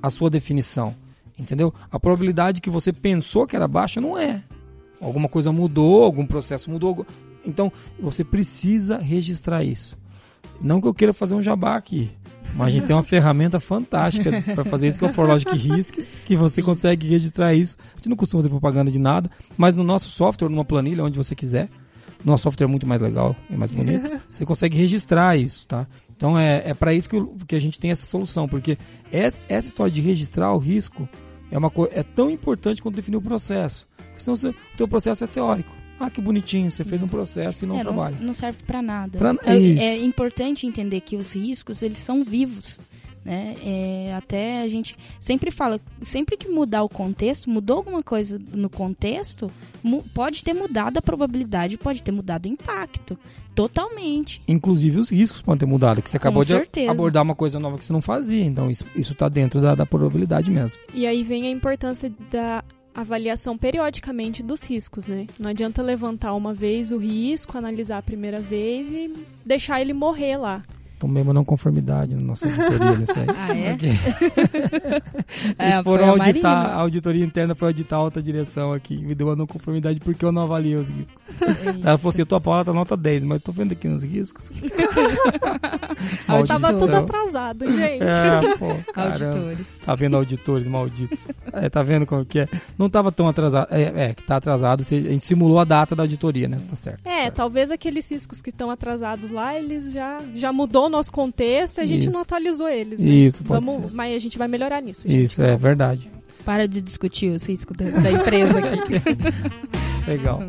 a sua definição, entendeu? A probabilidade que você pensou que era baixa não é. Alguma coisa mudou, algum processo mudou. Então, você precisa registrar isso. Não que eu queira fazer um jabá aqui, mas a gente tem uma ferramenta fantástica para fazer isso, que é o ForLogic Risks, que você consegue registrar isso. A gente não costuma fazer propaganda de nada, mas no nosso software, numa planilha, onde você quiser, nosso software é muito mais legal e mais bonito, você consegue registrar isso, tá? Então é, é para isso que, o- que a gente tem essa solução, porque essa, essa história de registrar o risco é, uma é tão importante quanto definir o processo. Porque senão você- o teu processo é teórico. Ah, que bonitinho, você fez um processo e não É, não, trabalha. não serve para nada. Pra- é, isso. é importante entender que os riscos eles são vivos, né? É, até a gente sempre fala, sempre que mudar o contexto, mudou alguma coisa no contexto, pode ter mudado a probabilidade, pode ter mudado o impacto, totalmente. Inclusive os riscos podem ter mudado, que você acabou de certeza. abordar uma coisa nova que você não fazia. Então isso, isso tá dentro da, da probabilidade mesmo. E aí vem a importância da avaliação periodicamente dos riscos, né? Não adianta levantar uma vez o risco, analisar a primeira vez e deixar ele morrer lá. Tomei uma não conformidade na nossa auditoria nisso aí. Ah, é? Porque É, Eles foram foi a auditar, Marina. a auditoria interna foi auditar a alta direção aqui, me deu uma não conformidade porque eu não avaliei os riscos. Ela falou assim, eu tô aprovada nota 10, mas tô vendo aqui nos riscos. Eu tava tudo atrasado, gente. É, pô. Auditores. Tá vendo auditores malditos? É, tá vendo como que é? Não tava tão atrasado. É, é, que tá atrasado. A gente simulou a data da auditoria, né? Tá certo. É, certo. talvez aqueles riscos que estão atrasados lá, eles já, já mudou o nosso contexto e a gente Isso. não atualizou eles. Né? Isso, pode Vamos, ser. Mas a gente vai melhorar nisso. gente. Isso, é verdade. Para de discutir os riscos da, da empresa aqui. Legal.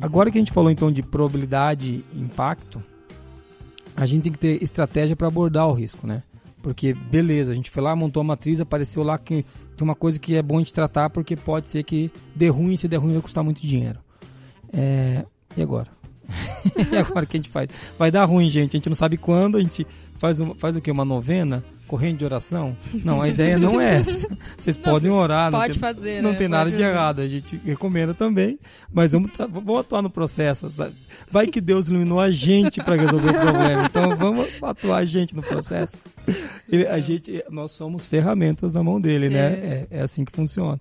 Agora que a gente falou então de probabilidade e impacto, a gente tem que ter estratégia para abordar o risco, né? Porque, beleza, a gente foi lá, montou a matriz, apareceu lá que tem uma coisa que é bom gente tratar porque pode ser que dê ruim, se der ruim vai custar muito dinheiro. É, E agora? e agora o que a gente faz? Vai dar ruim, gente. A gente não sabe quando. A gente faz, faz o quê? Uma novena? Corrente de oração? Não, a ideia não é essa. Vocês podem orar. não Pode tem, fazer, Não né? tem nada Pode de errado. A gente recomenda também. Mas vamos, vamos atuar no processo. sabe? Vai que Deus iluminou a gente para resolver o problema. Então vamos atuar a gente no processo. Ele- a gente, nós somos ferramentas na mão dele, né? É, é assim que funciona.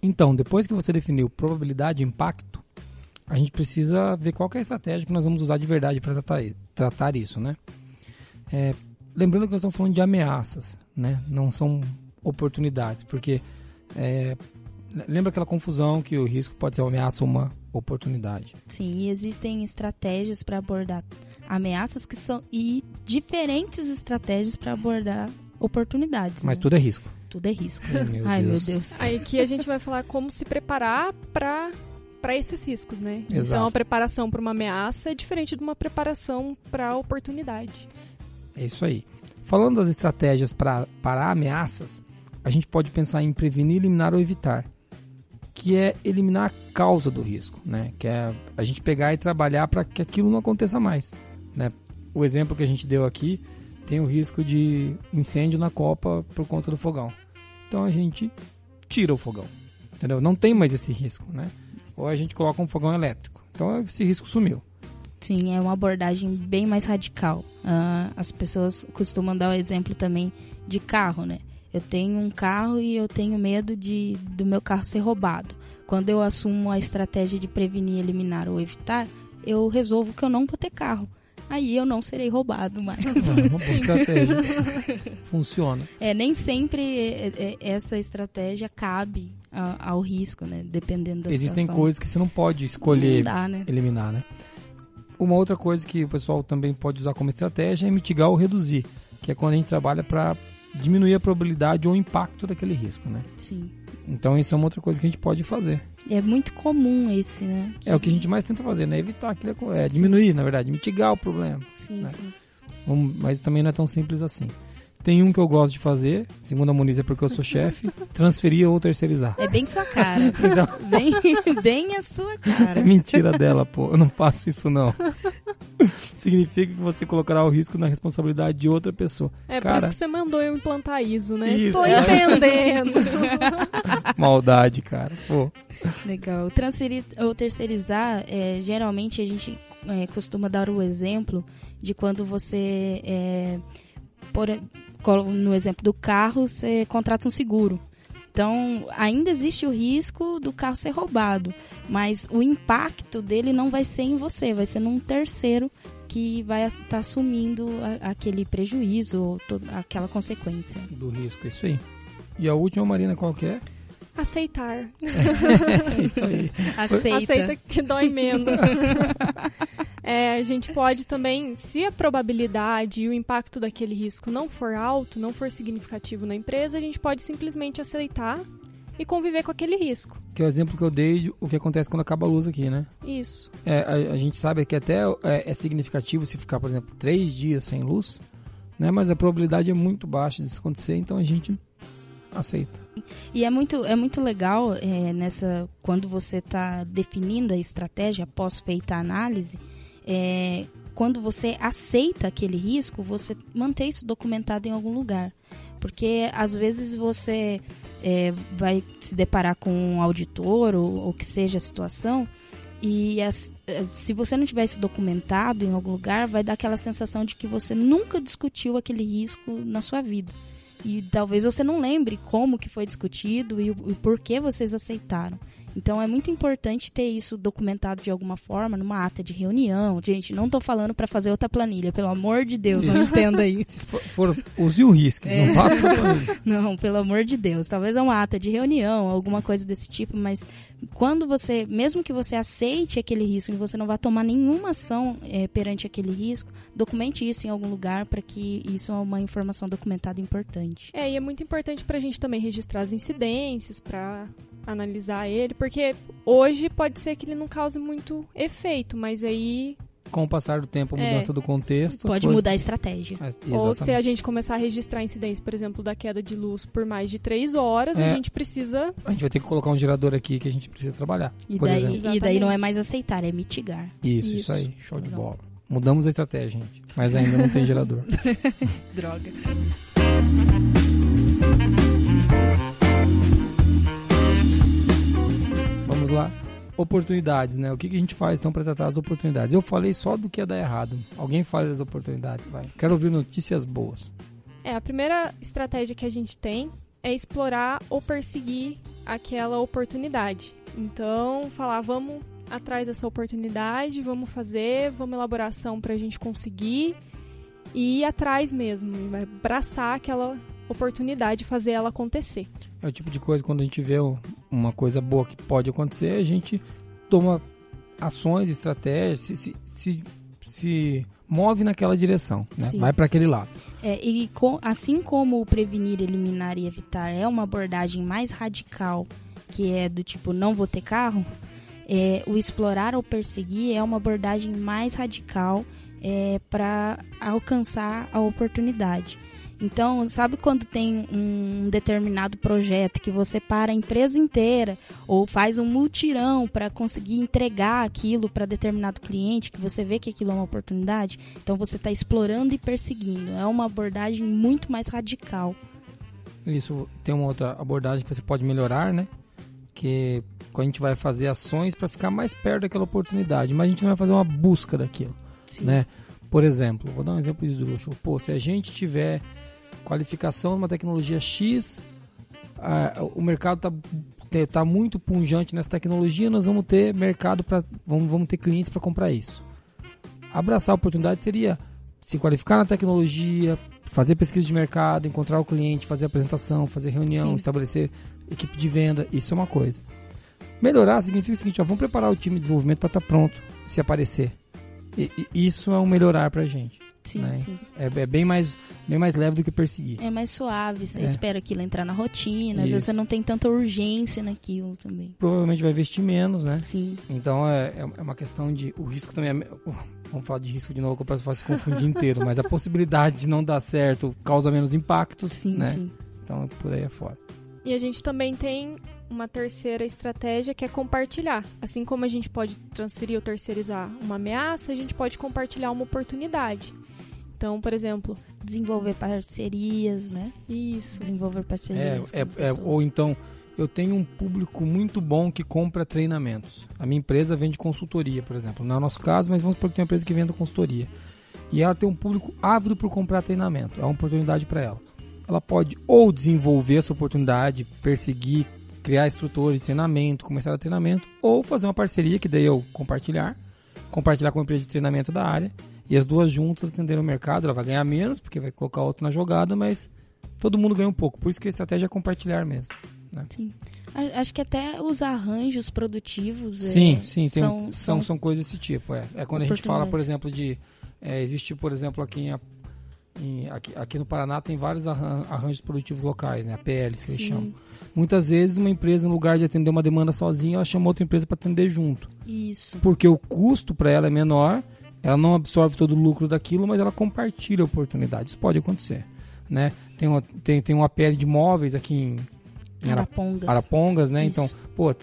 Então, depois que você definiu probabilidade e impacto, a gente precisa ver qual é a estratégia que nós vamos usar de verdade para tratar, tratar isso, né? É, lembrando que nós estamos falando de ameaças, né? Não são oportunidades, porque é, lembra aquela confusão que o risco pode ser uma ameaça ou uma oportunidade. Sim, e existem estratégias para abordar ameaças que são e diferentes estratégias para abordar oportunidades. Mas né? tudo é risco. tudo é risco. Ai, meu Ai, Deus. meu Deus. Aí aqui a gente vai falar como se preparar para para esses riscos, né? Exato. Então a preparação para uma ameaça é diferente de uma preparação para oportunidade. É isso aí. Falando das estratégias para ameaças, a gente pode pensar em prevenir, eliminar ou evitar, que é eliminar a causa do risco, né? Que é a gente pegar e trabalhar para que aquilo não aconteça mais, né? O exemplo que a gente deu aqui tem o risco de incêndio na copa por conta do fogão. Então a gente tira o fogão, entendeu? Não tem mais esse risco, né? Ou a gente coloca um fogão elétrico. Então esse risco sumiu. Sim, é uma abordagem bem mais radical. Ah, as pessoas costumam dar o exemplo também de carro, né? Eu tenho um carro e eu tenho medo de do meu carro ser roubado. Quando eu assumo a estratégia de prevenir, eliminar ou evitar, eu resolvo que eu não vou ter carro. Aí eu não serei roubado mais. É uma boa estratégia. Funciona. É, nem sempre é, é, essa estratégia cabe a- ao risco, né? Dependendo da Existem situação. coisas que você não pode escolher Não dá, né? eliminar, né? Uma outra coisa que o pessoal também pode usar como estratégia é mitigar ou reduzir, que é quando a gente trabalha para diminuir a probabilidade ou impacto daquele risco, né? Sim. Então isso é uma outra coisa que a gente pode fazer. É muito comum esse, né? É o que a gente mais tenta fazer, né? Evitar aquilo, é, Sim. diminuir, na verdade, mitigar o problema. Sim, né? sim. Mas também não é tão simples assim. Tem um que eu gosto de fazer, segundo a Muniz é porque eu sou chefe, transferir ou terceirizar. É bem sua cara. Então, bem, bem a sua É cara. mentira dela, pô. Eu não faço isso, não. Significa que você colocará o risco na responsabilidade de outra pessoa. É por Cara. isso que você mandou eu implantar ISO, né? Isso. Tô entendendo. Maldade, cara. Pô. Legal. Transferir ou terceirizar, é, geralmente a gente é, costuma dar o exemplo de quando você, é, por, no exemplo do carro, você contrata um seguro. Então, ainda existe o risco do carro ser roubado, mas o impacto dele não vai ser em você, vai ser num terceiro que vai estar assumindo a- aquele prejuízo ou aquela consequência. Do risco, isso aí. E a última, Marina, qual que é? Aceitar. É isso aí. Aceita. Aceita que dói menos. É, a gente pode também, se a probabilidade e o impacto daquele risco não for alto, não for significativo na empresa, a gente pode simplesmente aceitar e conviver com aquele risco. Que é o exemplo que eu dei de o que acontece quando acaba a luz aqui, né? Isso. É, a, a gente sabe que até é, é significativo se ficar, por exemplo, três dias sem luz, né? Mas a probabilidade é muito baixa disso acontecer, então a gente aceita. E é muito, é muito legal é, nessa quando você está definindo a estratégia após feita a análise, é, quando você aceita aquele risco, você manter isso documentado em algum lugar. Porque às vezes você é, vai se deparar com um auditor ou, ou que seja a situação e as, eh, se você não tiver isso documentado em algum lugar, vai dar aquela sensação de que você nunca discutiu aquele risco na sua vida. E talvez você não lembre como que foi discutido e o, e por que vocês aceitaram. Então é muito importante ter isso documentado de alguma forma, numa ata de reunião. Gente, não estou falando para fazer outra planilha, pelo amor de Deus, não entenda isso. For, for, use o risco, é. não faça planilha. Não, pelo amor de Deus. Talvez é uma ata de reunião, alguma coisa desse tipo, mas quando você, mesmo que você aceite aquele risco e você não vá tomar nenhuma ação é, perante aquele risco, documente isso em algum lugar para que isso é uma informação documentada importante. É, e é muito importante para a gente também registrar as incidências, para analisar ele, porque hoje pode ser que ele não cause muito efeito, mas aí com o passar do tempo, a é. mudança é. do contexto. Pode coisas... mudar a estratégia. É, Ou se a gente começar a registrar incidentes, por exemplo, da queda de luz por mais de três horas, é. a gente precisa. A gente vai ter que colocar um gerador aqui que a gente precisa trabalhar. E, daí, e daí não é mais aceitar, é mitigar. Isso, isso, isso aí. Show Legal. de bola. Mudamos a estratégia, gente. Mas ainda não tem gerador. Droga. lá oportunidades, né? O que, que a gente faz então para tratar as oportunidades? Eu falei só do que ia dar errado. Alguém fala das oportunidades, vai. Quero ouvir notícias boas. É, a primeira estratégia que a gente tem é explorar ou perseguir aquela oportunidade. Então, falar, vamos atrás dessa oportunidade, vamos fazer, vamos elaboração para a gente conseguir e ir atrás mesmo, abraçar aquela oportunidade, fazer ela acontecer. É o tipo de coisa quando a gente vê uma coisa boa que pode acontecer, a gente toma ações, estratégias, se, se, se, se move naquela direção, né? vai para aquele lado. É, e com, assim como o prevenir, eliminar e evitar é uma abordagem mais radical, que é do tipo não vou ter carro, é, o explorar ou perseguir é uma abordagem mais radical é, para alcançar a oportunidade. Então, sabe quando tem um determinado projeto que você para a empresa inteira ou faz um multirão para conseguir entregar aquilo para determinado cliente, que você vê que aquilo é uma oportunidade? Então, você está explorando e perseguindo. É uma abordagem muito mais radical. Isso tem uma outra abordagem que você pode melhorar, né? Que a gente vai fazer ações para ficar mais perto daquela oportunidade, mas a gente não vai fazer uma busca daquilo, Sim. né? Por exemplo, vou dar um exemplo de esdrúxulo. Pô, se a gente tiver qualificação numa tecnologia X, a, o mercado está tá muito punjante nessa tecnologia, nós vamos ter mercado para vamos, vamos ter clientes para comprar isso. Abraçar a oportunidade seria se qualificar na tecnologia, fazer pesquisa de mercado, encontrar o cliente, fazer apresentação, fazer reunião, Sim. estabelecer equipe de venda, isso é uma coisa. Melhorar significa o seguinte, ó, vamos preparar o time de desenvolvimento para estar tá pronto se aparecer. E, e, isso é um melhorar para a gente. Sim, né? sim. É, é, bem, mais, bem mais leve do que perseguir. É mais suave, você é. espera aquilo entrar na rotina, às vezes você não tem tanta urgência naquilo também. Provavelmente vai investir menos, né? Sim. Então é, é, é uma questão de. O risco também é. Vamos falar de risco de novo, que eu posso se confundir inteiro, mas a possibilidade de não dar certo causa menos impacto, sim, né? Sim. Então por aí é fora. E a gente também tem uma terceira estratégia que é compartilhar. Assim como a gente pode transferir ou terceirizar uma ameaça, a gente pode compartilhar uma oportunidade. Então, por exemplo, desenvolver parcerias, né? Isso. Desenvolver parcerias. É, é, é, ou então, eu tenho um público muito bom que compra treinamentos. A minha empresa vende consultoria, por exemplo. Não é o nosso caso, mas vamos supor que tem uma empresa que vende consultoria. E ela tem um público ávido por comprar treinamento. É uma oportunidade para ela. Ela pode ou desenvolver essa oportunidade, perseguir, criar instrutores de treinamento, começar a treinamento, ou fazer uma parceria, que daí eu compartilhar, compartilhar com a empresa de treinamento da área e as duas juntas atenderam o mercado, ela vai ganhar menos, porque vai colocar outro na jogada, mas todo mundo ganha um pouco. Por isso que a estratégia é compartilhar mesmo. Né? Sim. Acho que até os arranjos produtivos sim, é, sim, tem, são, são, são, coisas desse tipo. É, é quando a gente fala, por exemplo, de. É, existe, por exemplo, aqui, em, em, aqui, aqui, no Paraná tem vários arranjos produtivos locais, né? APLs que eles chamam. Muitas vezes uma empresa, no lugar de atender uma demanda sozinha, ela chama outra empresa para atender junto. Isso. Porque o custo para ela é menor ela não absorve todo o lucro daquilo, mas ela compartilha oportunidades. Pode acontecer. Né? Tem, uma, tem, tem uma APL de móveis aqui em, em Arapongas. Arapongas, né? Então, Isso. Então, pô,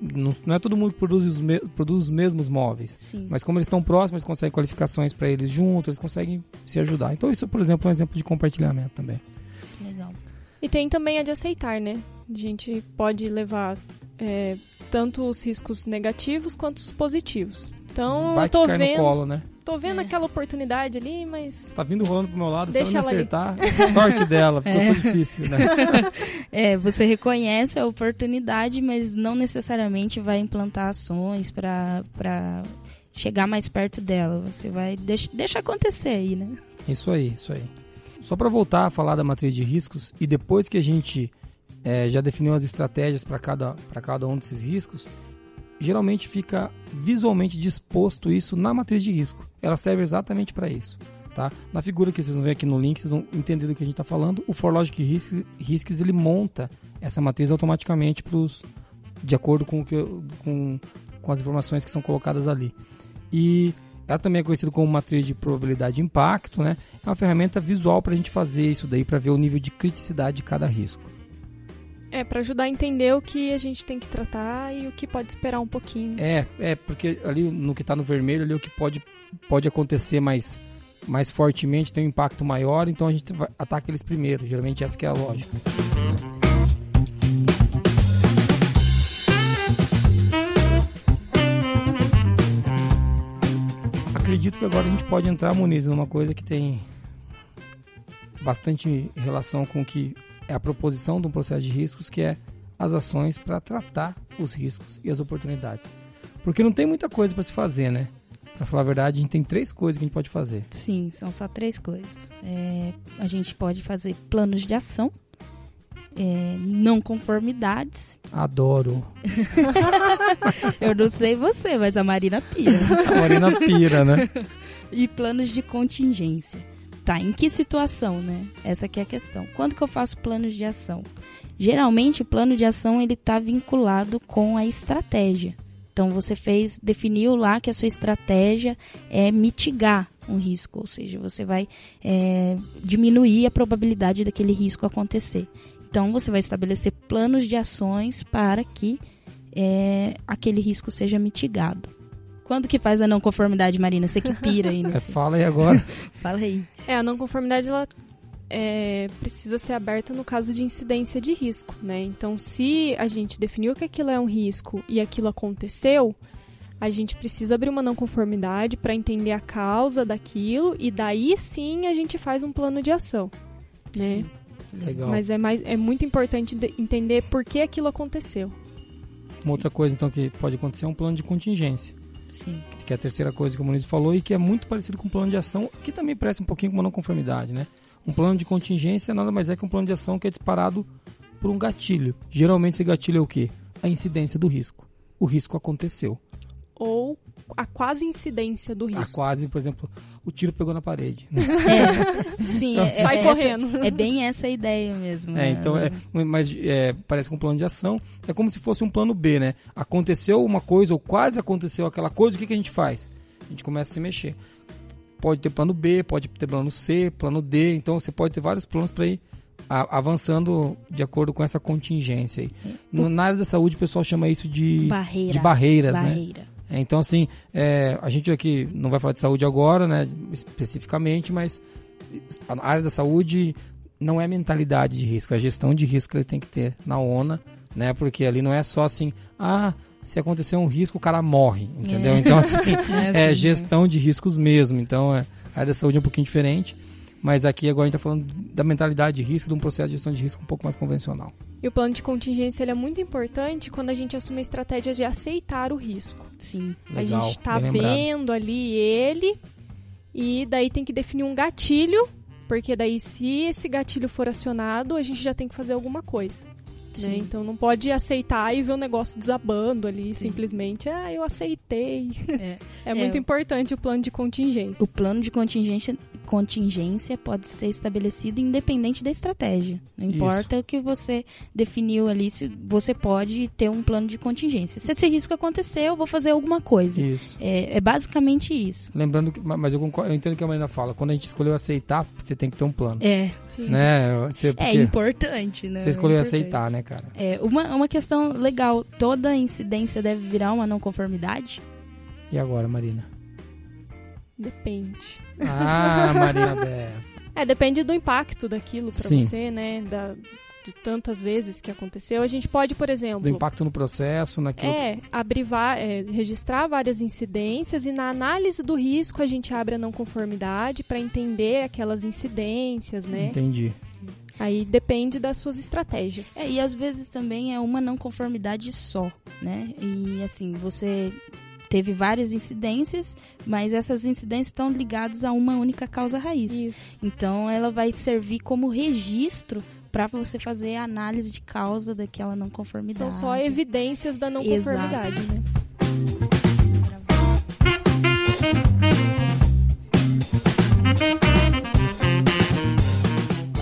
não, não, é todo mundo que produz os, me, produz os mesmos móveis. Sim. Mas como eles estão próximos, eles conseguem qualificações para eles juntos, eles conseguem se ajudar. Então, isso, por exemplo, é um exemplo de compartilhamento também. Legal. E tem também a de aceitar, né? A gente pode levar é, tanto os riscos negativos quanto os positivos. Então, Vai eu tô que cai vendo, no colo, né? tô vendo É. aquela oportunidade ali, mas Tá vindo rolando pro meu lado, Deixa se ela me ali. acertar, sorte dela, porque eu É. sou difícil, né? É, você reconhece a oportunidade, mas não necessariamente vai implantar ações para para chegar mais perto dela. Você vai deixa, deixa acontecer aí, né? Isso aí, isso aí. Só para voltar a falar da matriz de riscos e depois que a gente eh, já definiu as estratégias para cada, para cada um desses riscos, geralmente fica visualmente disposto isso na matriz de risco. Ela serve exatamente para isso. Tá? Na figura que vocês vão ver aqui no link, vocês vão entender do que a gente está falando. O ForLogic Risks, Risks ele monta essa matriz automaticamente pros, de acordo com, que, com, com as informações que são colocadas ali. E ela também é conhecida como matriz de probabilidade de impacto, né? É uma ferramenta visual para a gente fazer isso daí, para ver o nível de criticidade de cada risco. É para ajudar a entender o que a gente tem que tratar e o que pode esperar um pouquinho. É, é porque ali no que está no vermelho, ali o que pode, pode acontecer mais, mais fortemente, tem um impacto maior, então a gente ataca eles primeiro. Geralmente essa que é a lógica. Acredito que agora a gente pode entrar, Muniz, numa coisa que tem bastante relação com o que é a proposição de um processo de riscos, que é as ações para tratar os riscos e as oportunidades. Porque não tem muita coisa para se fazer, né? Para falar a verdade, a gente tem três coisas que a gente pode fazer. Sim, são só três coisas. É, a gente pode fazer planos de ação, é, não conformidades. Adoro. Eu não sei você, mas a Marina pira. A Marina pira, né? e planos de contingência. Tá, em que situação, né? Essa aqui é a questão. Quando que eu faço planos de ação? Geralmente o plano de ação ele está vinculado com a estratégia. Então você fez, definiu lá que a sua estratégia é mitigar um risco, ou seja, você vai é, diminuir a probabilidade daquele risco acontecer. Então você vai estabelecer planos de ações para que é, aquele risco seja mitigado. Quando que faz a não conformidade, Marina? Você que pira aí É, nesse. fala aí agora. Fala aí. É, a não conformidade ela é, precisa ser aberta no caso de incidência de risco, né? Então, se a gente definiu que aquilo é um risco e aquilo aconteceu, a gente precisa abrir uma não conformidade para entender a causa daquilo e daí sim a gente faz um plano de ação, né? Legal. Mas é, mais, é muito importante de- entender por que aquilo aconteceu. Uma outra coisa, então, que pode acontecer é um plano de contingência. Sim. Que é a terceira coisa que o Muniz falou e que é muito parecido com um plano de ação, que também parece um pouquinho com uma não conformidade, né? Um plano de contingência nada mais é que um plano de ação que é disparado por um gatilho. Geralmente esse gatilho é o quê? A incidência do risco. O risco aconteceu. Ou a quase incidência do A risco. quase, por exemplo, o tiro pegou na parede. né? É, sim, Então, é, Sai é correndo. Essa, é bem essa a ideia mesmo. É, né? então é, mas é, parece com um plano de ação. É como se fosse um plano B, né? Aconteceu uma coisa ou quase aconteceu aquela coisa, o que, que a gente faz? A gente começa a se mexer. Pode ter plano B, pode ter plano C, plano D. Então você pode ter vários planos para ir a- avançando de acordo com essa contingência aí. No- na área da saúde o pessoal chama isso de Barreira. de barreiras, né? Barreira. É, então, assim, é, a gente aqui não vai falar de saúde agora, né, especificamente, mas a área da saúde não é mentalidade de risco, é a gestão de risco que ele tem que ter na ONA, né, porque ali não é só assim, ah, se acontecer um risco, o cara morre, entendeu? É. Então, assim, É é assim, gestão de riscos mesmo, então é, a área da saúde é um pouquinho diferente, mas aqui agora a gente está falando da mentalidade de risco, de um processo de gestão de risco um pouco mais convencional. E o plano de contingência ele é muito importante quando a gente assume a estratégia de aceitar o risco. Sim. Legal, a gente tá lembrado. vendo ali ele e daí tem que definir um gatilho, porque daí se esse gatilho for acionado, a gente já tem que fazer alguma coisa. né? Sim. Então não pode aceitar e ver o negócio desabando ali, simplesmente, ah, eu aceitei. É. É, muito É. importante o plano de contingência. O plano de contingência, contingência pode ser estabelecido independente da estratégia. Não Isso. importa o que você definiu ali, se você pode ter um plano de contingência. Se esse risco acontecer, eu vou fazer alguma coisa. Isso. É, é basicamente isso. Lembrando que, ma- mas eu, concordo, eu entendo o que a Marina fala. Quando a gente escolheu aceitar, você tem que ter um plano. É, Sim. Né? Você, é importante, né? você escolheu É aceitar, né, cara? É, uma, uma questão legal, toda incidência deve virar uma não conformidade? E agora, Marina? Depende. Ah, Marina Bé. É, depende do impacto daquilo pra Sim. você, né? Da, de tantas vezes que aconteceu, a gente pode, por exemplo. Do impacto no processo, naquilo. É, abrir, é, registrar várias incidências e na análise do risco a gente abre a não conformidade para entender aquelas incidências, né? Entendi. Aí depende das suas estratégias. É, e às vezes também é uma não conformidade só, né? E assim, você teve várias incidências, mas essas incidências estão ligadas a uma única causa raiz. Isso. Então ela vai servir como registro para você fazer a análise de causa daquela não conformidade. São só evidências da não Exato. conformidade, né?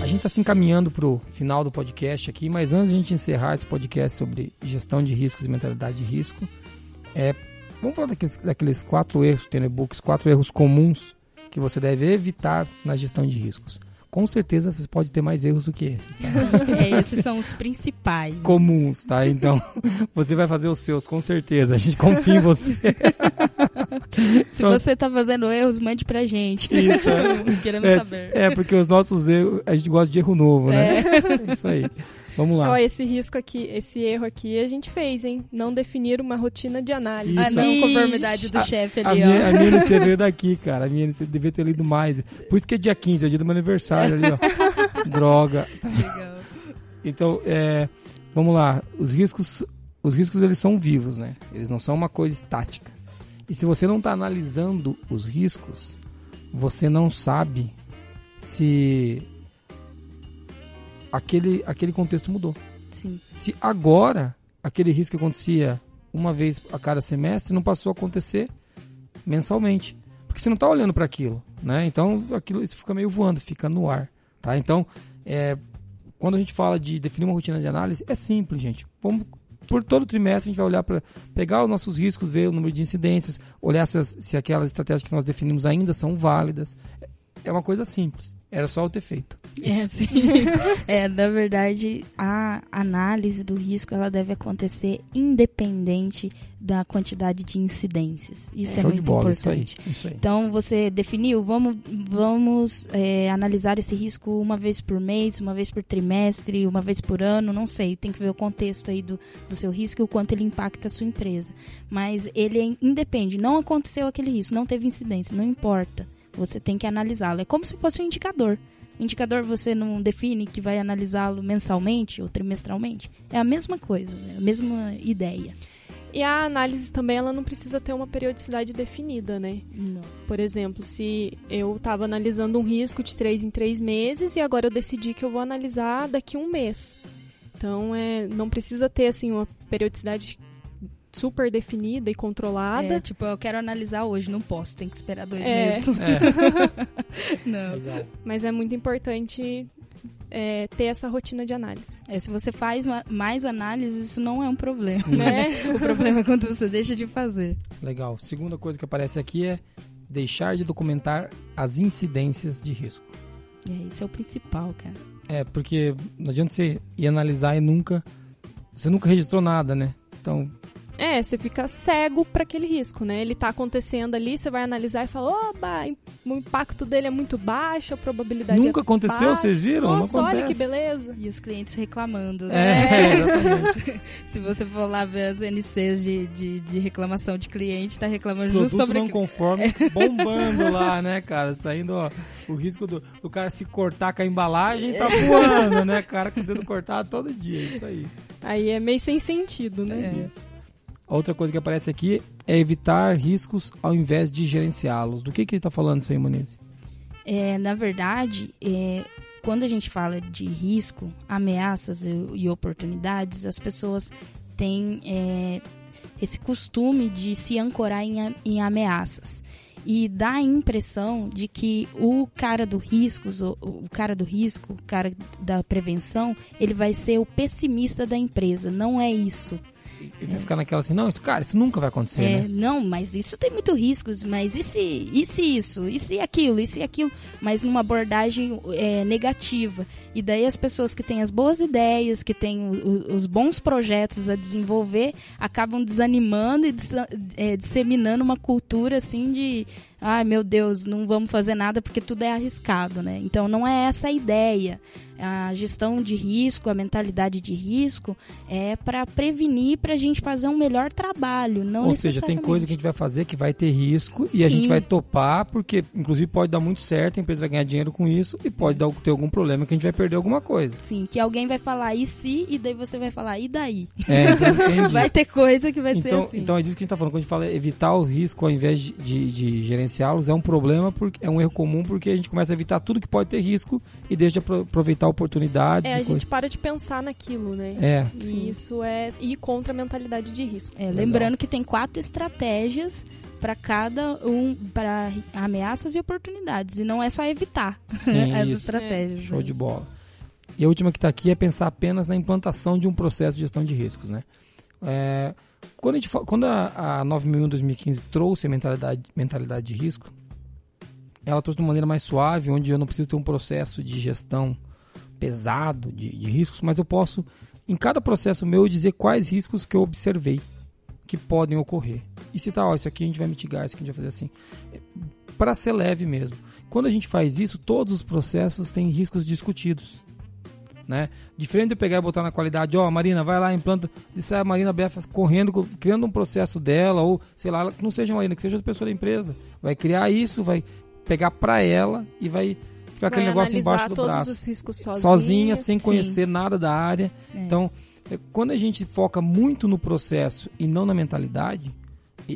A gente está se encaminhando para o final do podcast aqui, mas antes de a gente encerrar esse podcast sobre gestão de riscos e mentalidade de risco, é, vamos falar daqueles, daqueles quatro erros, tem no e-books, quatro erros comuns que você deve evitar na gestão de riscos. Com certeza você pode ter mais erros do que esses. Tá? É, esses são os principais. Comuns, tá? Então, você vai fazer os seus, com certeza. A gente confia em você. Se você tá fazendo erros, mande pra gente. Isso, é. Queremos é, saber. É, porque os nossos erros, a gente gosta de erro novo, né? É. Isso aí. Vamos lá. Ó, esse risco aqui, esse erro aqui a gente fez, hein? Não definir uma rotina de análise. Ah, não, Ixi. conformidade do chefe A ali, minha, ó. a minha NC veio daqui, cara. A minha NC devia ter lido mais. Por isso que é dia 15, é o dia do meu aniversário ali, ó. Droga. Legal. Então, é, vamos lá. Os riscos, os riscos eles são vivos, né? Eles não são uma coisa estática. E se você não está analisando os riscos, você não sabe se aquele, aquele contexto mudou. Sim. Se agora aquele risco que acontecia uma vez a cada semestre não passou a acontecer mensalmente, porque você não está olhando para aquilo, né? Então aquilo isso fica meio voando, fica no ar, tá? Então, é, quando a gente fala de definir uma rotina de análise, é simples, gente. Vamos por todo trimestre a gente vai olhar para pegar os nossos riscos, ver o número de incidências, olhar se, as, se aquelas estratégias que nós definimos ainda são válidas. É uma coisa simples. Era só eu ter feito. É, sim. é, na verdade, a análise do risco ela deve acontecer independente da quantidade de incidências. Isso é, de muito bola, isso aí. importante. Isso aí. Então, você definiu, vamos, vamos é, analisar esse risco uma vez por mês, uma vez por trimestre, uma vez por ano, não sei. Tem que ver o contexto aí do, do seu risco e o quanto ele impacta a sua empresa. Mas ele é independe. Não aconteceu aquele risco, não teve incidência, não importa. Você tem que analisá-lo. É como se fosse um indicador. O indicador você não define que vai analisá-lo mensalmente ou trimestralmente. É a mesma coisa, é a mesma ideia. E a análise também ela não precisa ter uma periodicidade definida, né? Não. Por exemplo, se eu estava analisando um risco de três em três meses e agora eu decidi que eu vou analisar daqui a um mês. Então, é, não precisa ter assim uma periodicidade super definida e controlada. É, tipo, eu quero analisar hoje, não posso, tem que esperar dois É. meses. É, Não. legal. Mas é muito importante é, ter essa rotina de análise. É, se você faz ma- mais análises, isso não é um problema. Né? o problema é quando você deixa de fazer. Legal. Segunda coisa que aparece aqui é deixar de documentar as incidências de risco. E é, isso é o principal, cara. É, porque não adianta você ir analisar e nunca. Você nunca registrou nada, né? Então, É, você fica cego para aquele risco, né? Ele tá acontecendo ali, você vai analisar e fala, oba, o impacto dele é muito baixo, a probabilidade nunca é aconteceu, baixa. vocês viram? Nossa, não olha acontece. que beleza. E os clientes reclamando, né? É, exatamente. Se você for lá ver as NCs de, de, de reclamação de cliente, tá reclamando Produto sobre não conforme, bombando lá, né, cara? Saindo, ó, o risco do, do cara se cortar com a embalagem tá voando, né, cara? Com o dedo cortado todo dia, isso aí. Aí é meio sem sentido, né? É. Outra coisa que aparece aqui é evitar riscos ao invés de gerenciá-los. Do que, que ele tá falando aí, Muniz? É, na verdade, é, quando a gente fala de risco, ameaças e, e oportunidades, as pessoas têm é, esse costume de se ancorar em, em ameaças. E dá a impressão de que o cara do riscos, o, o cara do risco, o cara da prevenção, ele vai ser o pessimista da empresa. Não é isso. Ele vai ficar naquela assim, não, isso, cara, isso nunca vai acontecer, É, né? não, mas isso tem muito riscos, mas e se, e se isso, e se aquilo, e se aquilo, mas numa abordagem é, negativa. E daí as pessoas que têm as boas ideias, que têm o- o- os bons projetos a desenvolver, acabam desanimando e dis- é, disseminando uma cultura assim de ai meu Deus, não vamos fazer nada porque tudo é arriscado, né? Então não é essa a ideia. A gestão de risco, a mentalidade de risco é para prevenir, para a gente fazer um melhor trabalho, não Ou seja, tem coisa que a gente vai fazer que vai ter risco Sim. e a gente vai topar porque, inclusive, pode dar muito certo, a empresa vai ganhar dinheiro com isso e pode dar, ter algum problema que a gente vai perder alguma coisa. Sim, que alguém vai falar e se e daí você vai falar e daí. É, então, vai ter coisa que vai então, ser assim. Então é disso que a gente está falando. Quando a gente fala evitar o risco ao invés de, de, de gerenciá-los, é um problema, porque é um erro comum porque a gente começa a evitar tudo que pode ter risco e deixa de aproveitar oportunidades. É, a gente para de pensar naquilo, né? É. E sim. isso é ir contra a mentalidade de risco. É, lembrando que tem quatro estratégias para cada um, para ameaças e oportunidades. E não é só evitar Sim, as isso. estratégias. É. Show de bola. E a última que está aqui é pensar apenas na implantação de um processo de gestão de riscos. Né? É, quando a, gente, quando a, a 9001 2015 trouxe a mentalidade, mentalidade de risco, ela trouxe de uma maneira mais suave, onde eu não preciso ter um processo de gestão pesado de, de riscos, mas eu posso, em cada processo meu, dizer quais riscos que eu observei que podem ocorrer. E citar, ó, isso aqui a gente vai mitigar, isso aqui a gente vai fazer assim. Para ser leve mesmo. Quando a gente faz isso, todos os processos têm riscos discutidos. Né? Diferente de eu pegar e botar na qualidade, ó, oh, Marina, vai lá, implanta, e sai a Marina Befa correndo, criando um processo dela, ou sei lá, que não seja Marina, que seja outra pessoa da empresa. Vai criar isso, vai pegar para ela e vai ficar vai aquele negócio embaixo do braço. sozinha, sozinha, sem conhecer Sim. nada da área. É. Então, é, quando a gente foca muito no processo e não na mentalidade,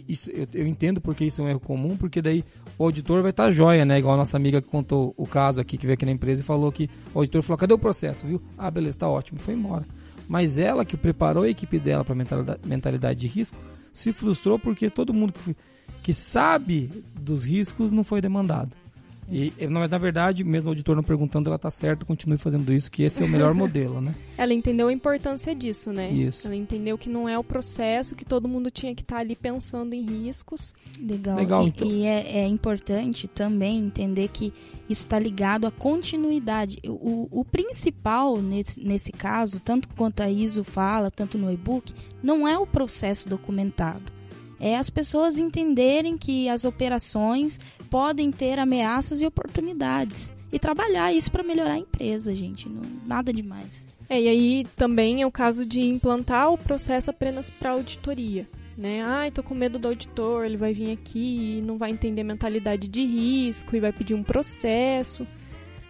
isso, eu, eu, entendo porque isso é um erro comum, porque daí o auditor vai estar tá joia, né? Igual a nossa amiga que contou o caso aqui, que veio aqui na empresa e falou que o auditor falou, cadê o processo, viu? Ah, beleza, tá ótimo, foi embora. Mas ela que preparou a equipe dela para mentalidade, mentalidade de risco, se frustrou porque todo mundo que, que sabe dos riscos não foi demandado. E, na verdade, mesmo o auditor não perguntando, ela tá certa, continue fazendo isso, que esse é o melhor modelo, né? Ela entendeu a importância disso, né? Isso. Ela entendeu que não é o processo, que todo mundo tinha que estar tá ali pensando em riscos. Legal. Legal e, então. e é, é, importante também entender que isso está ligado à continuidade. O, o principal nesse, nesse caso, tanto quanto a ISO fala, tanto no e-book, não é o processo documentado é as pessoas entenderem que as operações podem ter ameaças e oportunidades e trabalhar isso para melhorar a empresa, gente, não, nada demais. É, e aí também é o caso de implantar o processo apenas para auditoria. Né? Ai, tô com medo do auditor, ele vai vir aqui e não vai entender mentalidade de risco e vai pedir um processo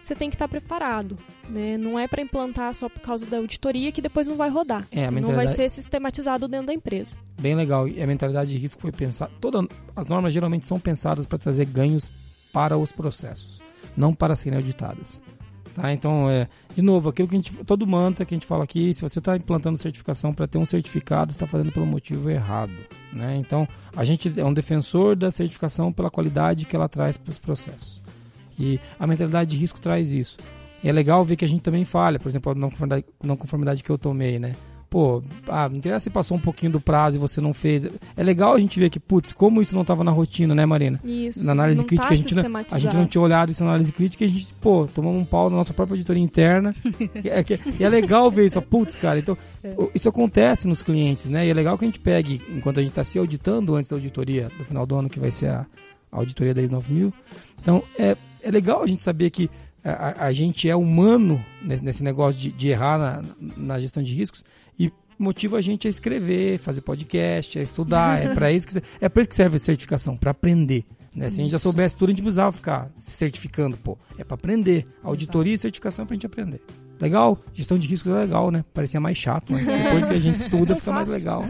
você tem que estar preparado. Né? Não é para implantar só por causa da auditoria que depois não vai rodar. É, mentalidade... Não vai ser sistematizado dentro da empresa. Bem legal. E a mentalidade de risco foi pensada. Todas as normas geralmente são pensadas para trazer ganhos para os processos, não para serem auditadas. Tá? Então, é, de novo, aquilo que a gente, todo mantra que a gente fala aqui, se você está implantando certificação para ter um certificado, está fazendo pelo motivo errado. Né? Então, a gente é um defensor da certificação pela qualidade que ela traz para os processos. E a mentalidade de risco traz isso. E é legal ver que a gente também falha, por exemplo, a não conformidade, não conformidade que eu tomei, né? Pô, ah, não interessa se passou um pouquinho do prazo e você não fez. É legal a gente ver que, putz, como isso não estava na rotina, né, Marina? Isso. Na análise crítica, tá a, gente não, a gente não tinha olhado isso na análise crítica e a gente, pô, tomamos um pau na nossa própria auditoria interna. e, é, e é legal ver isso, putz, cara. Então, é. isso acontece nos clientes, né? E é legal que a gente pegue, enquanto a gente está se auditando antes da auditoria do final do ano, que vai ser a, a auditoria da ISO 9000. Então, é, é legal a gente saber que a, a gente é humano nesse negócio de, de errar na, na, gestão de riscos e motiva a gente a escrever, fazer podcast, a estudar. é para isso que é para isso que serve a certificação, para aprender. Né? Se a gente já soubesse tudo, a gente precisava ficar se certificando, pô. É para aprender. Auditoria Exato. e certificação é pra gente aprender. Legal? Gestão de riscos é legal, né? Parecia mais chato, mas depois que a gente estuda fica mais legal.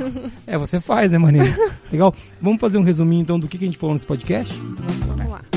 É, você faz, né, Marina? Legal? Vamos fazer um resuminho então do que a gente falou nesse podcast? Vamos lá.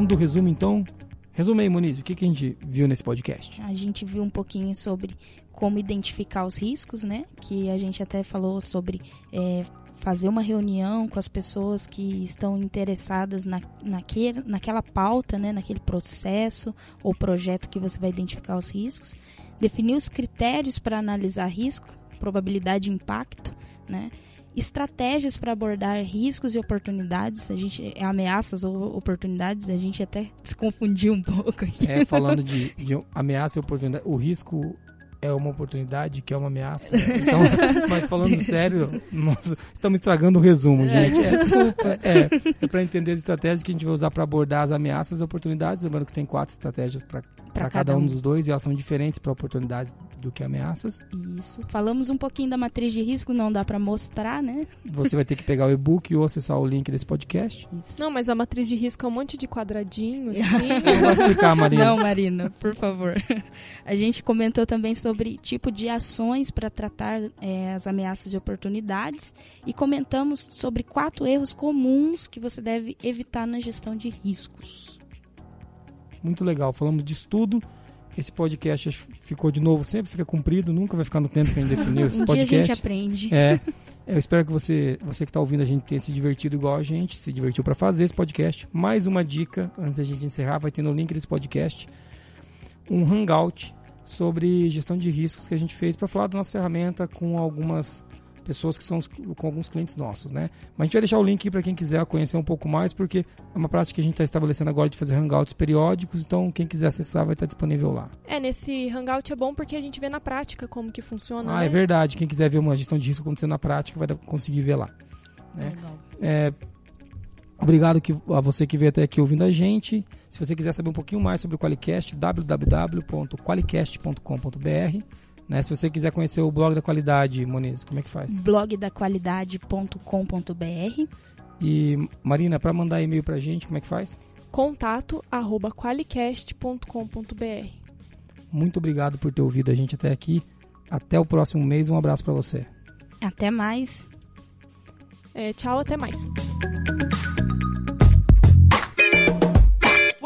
Falando do resumo, então, resume aí, Moniz, o que, que a gente viu nesse podcast? A gente viu um pouquinho sobre como identificar os riscos, né? Que a gente até falou sobre é, fazer uma reunião com as pessoas que estão interessadas na, naquele, naquela pauta, né? Naquele processo ou projeto que você vai identificar os riscos. Definir os critérios para analisar risco, probabilidade e impacto, né? Estratégias para abordar riscos e oportunidades, a gente é, ameaças ou oportunidades, a gente até se confundiu um pouco aqui. É, falando de, de ameaça e oportunidade, o risco é uma oportunidade, que é uma ameaça. Então, mas falando sério, nós estamos estragando o resumo, gente. É, desculpa. É, é para entender as estratégias que a gente vai usar para abordar as ameaças e oportunidades. Lembrando que tem quatro estratégias para cada um dos dois e elas são diferentes para oportunidades do que ameaças. Isso. Falamos um pouquinho da matriz de risco, não dá para mostrar, né? Você vai ter que pegar o e-book ou acessar o link desse podcast. Isso. Não, mas a matriz de risco é um monte de quadradinhos. Assim. não explicar, Marina. Não, Marina, por favor. A gente comentou também sobre tipo de ações para tratar é, as ameaças e oportunidades e comentamos sobre quatro erros comuns que você deve evitar na gestão de riscos. Muito legal. Falamos de estudo esse podcast ficou de novo, sempre fica comprido, nunca vai ficar no tempo que a gente definiu esse um podcast. Dia a gente aprende. É. Eu espero que você, você que está ouvindo a gente tenha se divertido igual a gente, se divertiu para fazer esse podcast. Mais uma dica, antes da gente encerrar, vai ter no link desse podcast um hangout sobre gestão de riscos que a gente fez para falar da nossa ferramenta com algumas pessoas que são com alguns clientes nossos, né? Mas a gente vai deixar o link para quem quiser conhecer um pouco mais, porque é uma prática que a gente está estabelecendo agora de fazer hangouts periódicos, então quem quiser acessar vai estar disponível lá. É, nesse hangout é bom porque a gente vê na prática como que funciona. Ah, né? é verdade. Quem quiser ver uma gestão de risco acontecendo na prática vai conseguir ver lá. Né? É, Obrigado que, a você que veio até aqui ouvindo a gente. Se você quiser saber um pouquinho mais sobre o Qualicast, www.qualicast.com.br né? Se você quiser conhecer o blog da qualidade, Moniz, como é que faz? blogdaqualidade.com.br E Marina, para mandar e-mail pra gente, como é que faz? Contato arroba qualicast.com.br Muito obrigado por ter ouvido a gente até aqui. Até o próximo mês. Um abraço para você. Até mais. É, tchau, até mais.